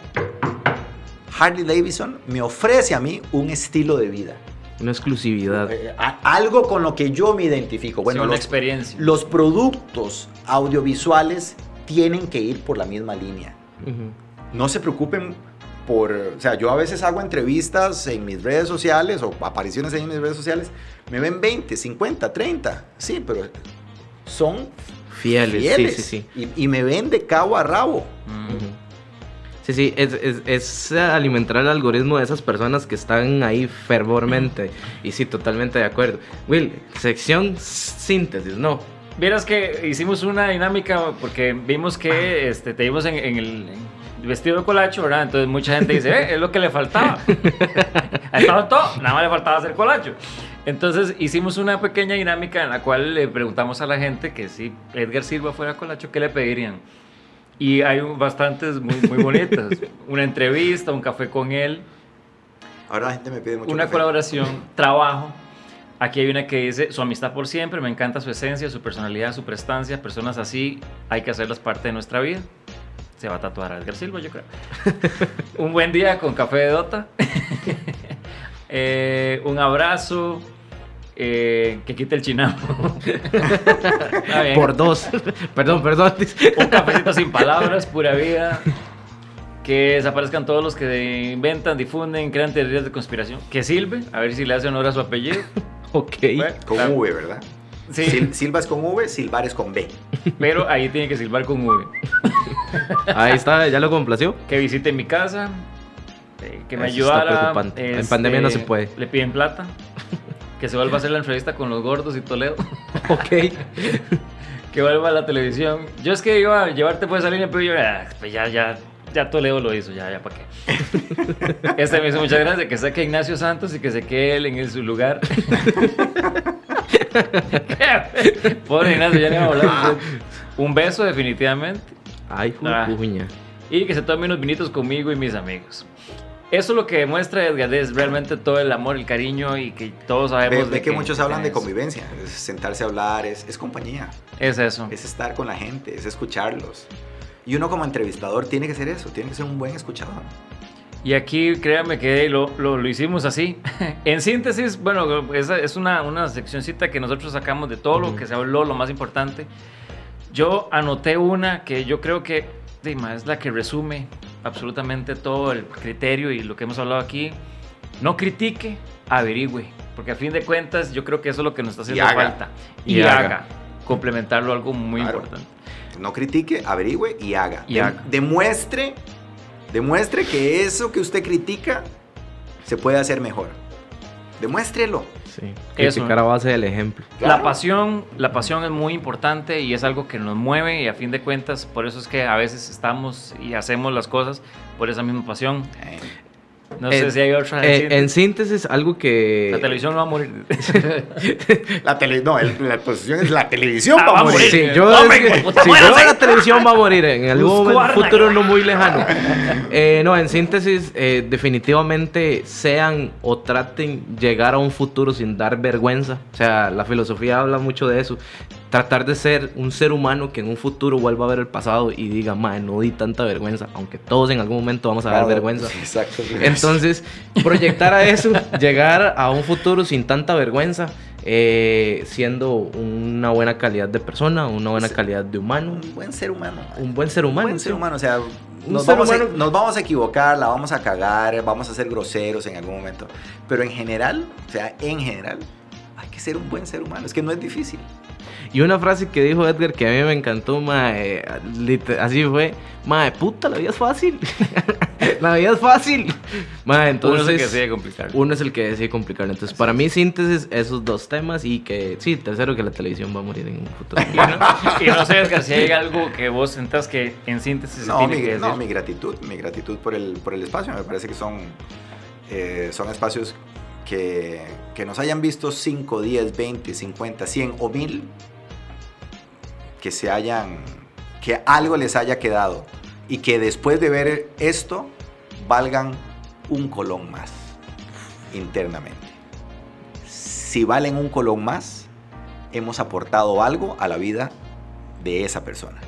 Harley Davidson me ofrece a mí un estilo de vida. Una exclusividad. Eh, a- algo con lo que yo me identifico. Bueno, Bueno, una los, experiencia. los productos audiovisuales tienen que ir por la misma línea. Ujú. No se preocupen por, o sea, yo a veces hago entrevistas en mis redes sociales o apariciones en mis redes sociales, me ven 20, 50, 30, sí, pero son Fieles, fieles sí, sí, sí. Y, y me ven de cabo a rabo. Mm. Ujú. Sí, sí, es, es- es alimentar el algoritmo de esas personas que están ahí fervormente. Y sí, totalmente de acuerdo. Will, sección síntesis, ¿no? Vieras que hicimos una dinámica porque vimos que este, te vimos en, en el vestido de colacho, ¿verdad? Entonces mucha gente dice, "Eh, es lo que le faltaba. Estaba todo, nada más le faltaba hacer colacho. Entonces hicimos una pequeña dinámica en la cual le preguntamos a la gente que si Edgar Silva fuera colacho, ¿qué le pedirían? Y hay bastantes muy, muy bonitas. Una entrevista, un café con él, Ahora la gente me pide mucho una café. colaboración, trabajo. Aquí hay una que dice, su amistad por siempre, me encanta su esencia, su personalidad, su prestancia, personas así, hay que hacerlas parte de nuestra vida. Se va a tatuar a Edgar Silva, yo creo. un buen día con café de Dota. Eh, un abrazo. Eh, que quite el chinamo. Por dos. perdón, perdón. Un cafecito sin palabras, pura vida. Que desaparezcan todos los que inventan, difunden, crean teorías de conspiración. Que Silve, a ver si le hace honor a su apellido. ok. Bueno, Con la- V, ¿verdad? Sí, Sil- Silva es con V, Silvar es con B. pero ahí tiene que silbar con V. Ahí está, ya lo complació. Que visite mi casa. eh, que me Eso está ayudara. preocupante. En pandemia no se puede. Le piden plata. Que se vuelva a hacer la entrevista con los gordos y Toledo. Ok. Que vuelva a la televisión. Yo es que iba a llevarte por esa línea, pero yo, ah, pues ya, ya, ya Toledo lo hizo, ya, ya, ¿para qué? Este me hizo muchas gracias, que saque Ignacio Santos y que se quede él en el- su lugar. Pobre Ignacio, ya ni vamos a hablar. Un beso, definitivamente. Ay, Ah. Y que se tome unos vinitos conmigo y mis amigos. Eso lo que demuestra Edgar es realmente todo el amor, el cariño y que todos sabemos ve de que, muchos hablan de es- convivencia, es sentarse a hablar, es, es compañía, Es eso. es estar con la gente, es escucharlos. Y uno como entrevistador tiene que ser eso, tiene que ser un buen escuchador. Y aquí, créanme que lo, lo, lo hicimos así. en síntesis, bueno, esa es una, una seccioncita que nosotros sacamos de todo lo que se habló, lo más importante. Yo anoté una que yo creo que sí, ma, es la que resume absolutamente todo el criterio y lo que hemos hablado aquí. No critique, averigüe. Porque a fin de cuentas, yo creo que eso es lo que nos está haciendo Y haga. falta. Y, Y haga. haga. Complementarlo a algo muy Claro. importante. No critique, averigüe y haga. Y Dem- haga. Demuestre, demuestre que eso que usted critica se puede hacer mejor. Demuéstrelo. Sí. Eso. Criticar a base del ejemplo. La pasión, la pasión es muy importante y es algo que nos mueve y a fin de cuentas por eso es que a veces estamos y hacemos las cosas por esa misma pasión. Eh, No Eh, sé si hay otra. Eh, decir. en síntesis, algo que... la televisión no va a morir. La tele, no, el- la posición es la televisión. Ah, va a va a morir. morir. Sí, yo, Hombre, es puta, si yo la televisión va a morir en algún futuro no muy lejano. Eh, no, en síntesis, eh, definitivamente sean o traten llegar a un futuro sin dar vergüenza. O sea, la filosofía habla mucho de eso. Tratar de ser un ser humano que en un futuro vuelva a ver el pasado y diga, madre, no di tanta vergüenza. Aunque todos en algún momento vamos a claro, vergüenza. Exacto. Entonces, proyectar a eso, llegar a un futuro sin tanta vergüenza, eh, siendo una buena calidad de persona, una buena calidad de humano, un buen ser humano. un buen ser Un humano. buen ser humano, o sea, nos, vamos a, nos vamos a equivocar, la vamos a cagar, vamos a ser groseros en algún momento. Pero en general, o sea, en general, hay que ser un buen ser humano. Es que no es difícil. Y una frase que dijo Edgar que a mí me encantó, mae, así fue, mae, puta, la vida es fácil. la vida es fácil. Mae, entonces... Uno es el que se debe complicar. Uno es el que decide complicarlo. Entonces, para mí, síntesis, esos dos temas y que, sí, tercero, que la televisión va a morir en un futuro. Y no, y no sé, Edgar, si hay algo que vos sentas que en síntesis se No, tiene mi, que decir. no, mi gratitud, mi gratitud por el, por el espacio. Me parece que son, eh, son espacios que, que nos hayan visto 5, 10, 20, 50, 100 o 1000, que se hayan, que algo les haya quedado y que después de ver esto valgan un colón más internamente. Si valen un colón más, hemos aportado algo a la vida de esa persona.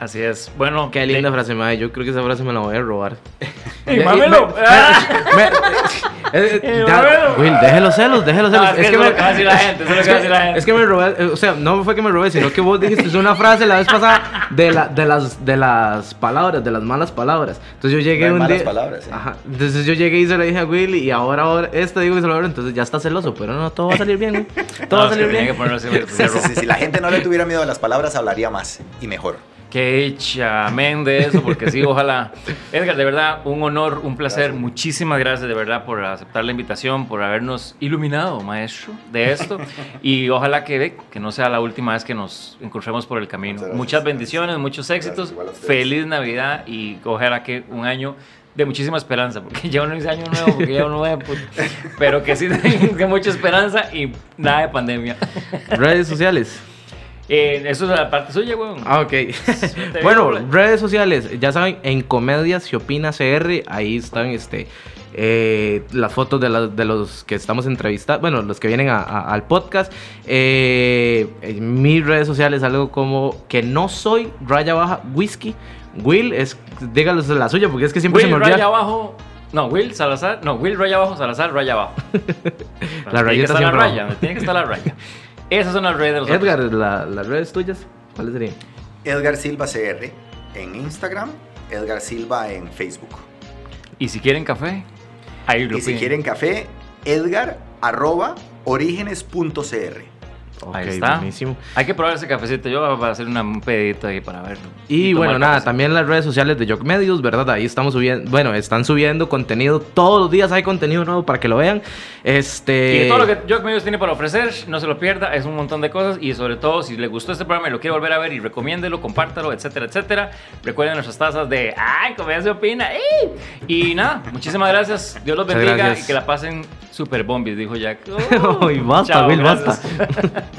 Así es. Bueno, Qué linda frase, mae. Yo creo que esa frase me la voy a robar. ¡Y Ya- mámelo! me- me- eh. Will, déjelo celos, déjelo celos. Es que eso es lo que va a decir la gente, eso es lo que va a decir la gente. es que me robé, eh, o sea, no fue que me robé, sino que vos dijiste es una frase la vez pasada de, la, de, las, de las palabras, de las malas palabras. Entonces yo llegué No un malas día. palabras, sí. Ajá. Entonces yo llegué y se lo dije a Will y ahora, ahora este digo que se lo abro, entonces ya está celoso, pero no, todo va a salir bien. Todo No, va a es que salir que bien. me Sí, sí, sí, Si la gente no le tuviera miedo a las palabras, hablaría más y mejor. Qué hecha, amén de eso, porque sí, ojalá. Edgar, de verdad, un honor, un placer. Gracias. Muchísimas gracias, de verdad, por aceptar la invitación, por habernos iluminado, maestro, de esto. Y ojalá que, que no sea la última vez que nos encontremos por el camino. Muchas. Muchas bendiciones, muchos éxitos. A. Feliz Navidad y ojalá que un año de muchísima esperanza, porque ya no es año nuevo, porque ya uno ve, pues, pero que sí de mucha esperanza y nada de pandemia. Redes sociales. Eh, eso es la parte suya, weón. Ah, ok. bueno, redes sociales, ya saben, en Comedias se opina CR, ahí están este eh, las fotos de, la- de los que estamos entrevistando, bueno, los que vienen a- a- al podcast. Eh, en mis redes sociales algo como que no soy raya baja whisky. Will es, dígalos la suya porque es que siempre Will se me raya olvida. abajo. No, Will Salazar. No, Will raya abajo, Salazar raya abajo. La tiene que rayita estar la raya, tiene que estar la raya. Esas son las redes de los otros. Edgar, la- las redes tuyas, ¿cuáles serían? Edgar Silva CR en Instagram, Edgar Silva en Facebook. Y si quieren café, ahí lo Y si quieren café, edgar arroba orígenes.cr. Ahí Ok, está. buenísimo. Hay que probar ese cafecito. Yo voy a hacer una, un pedito ahí para verlo. Y, bueno, nada, cafecito. también las redes sociales de Jock Medios, ¿verdad? Ahí estamos subiendo, bueno, están subiendo contenido, todos los días hay contenido nuevo para que lo vean. Este... Y todo lo que Jock Medios tiene para ofrecer, no se lo pierda, es un montón de cosas y sobre todo si le gustó este programa y lo quiere volver a ver y recomiéndelo, compártalo, etcétera, etcétera. Recuerden nuestras tazas de ¡Ay, comedia se opina! Y nada, muchísimas gracias, Dios los bendiga gracias. y que la pasen super bombis, dijo Jack. Ay, basta, Will, basta.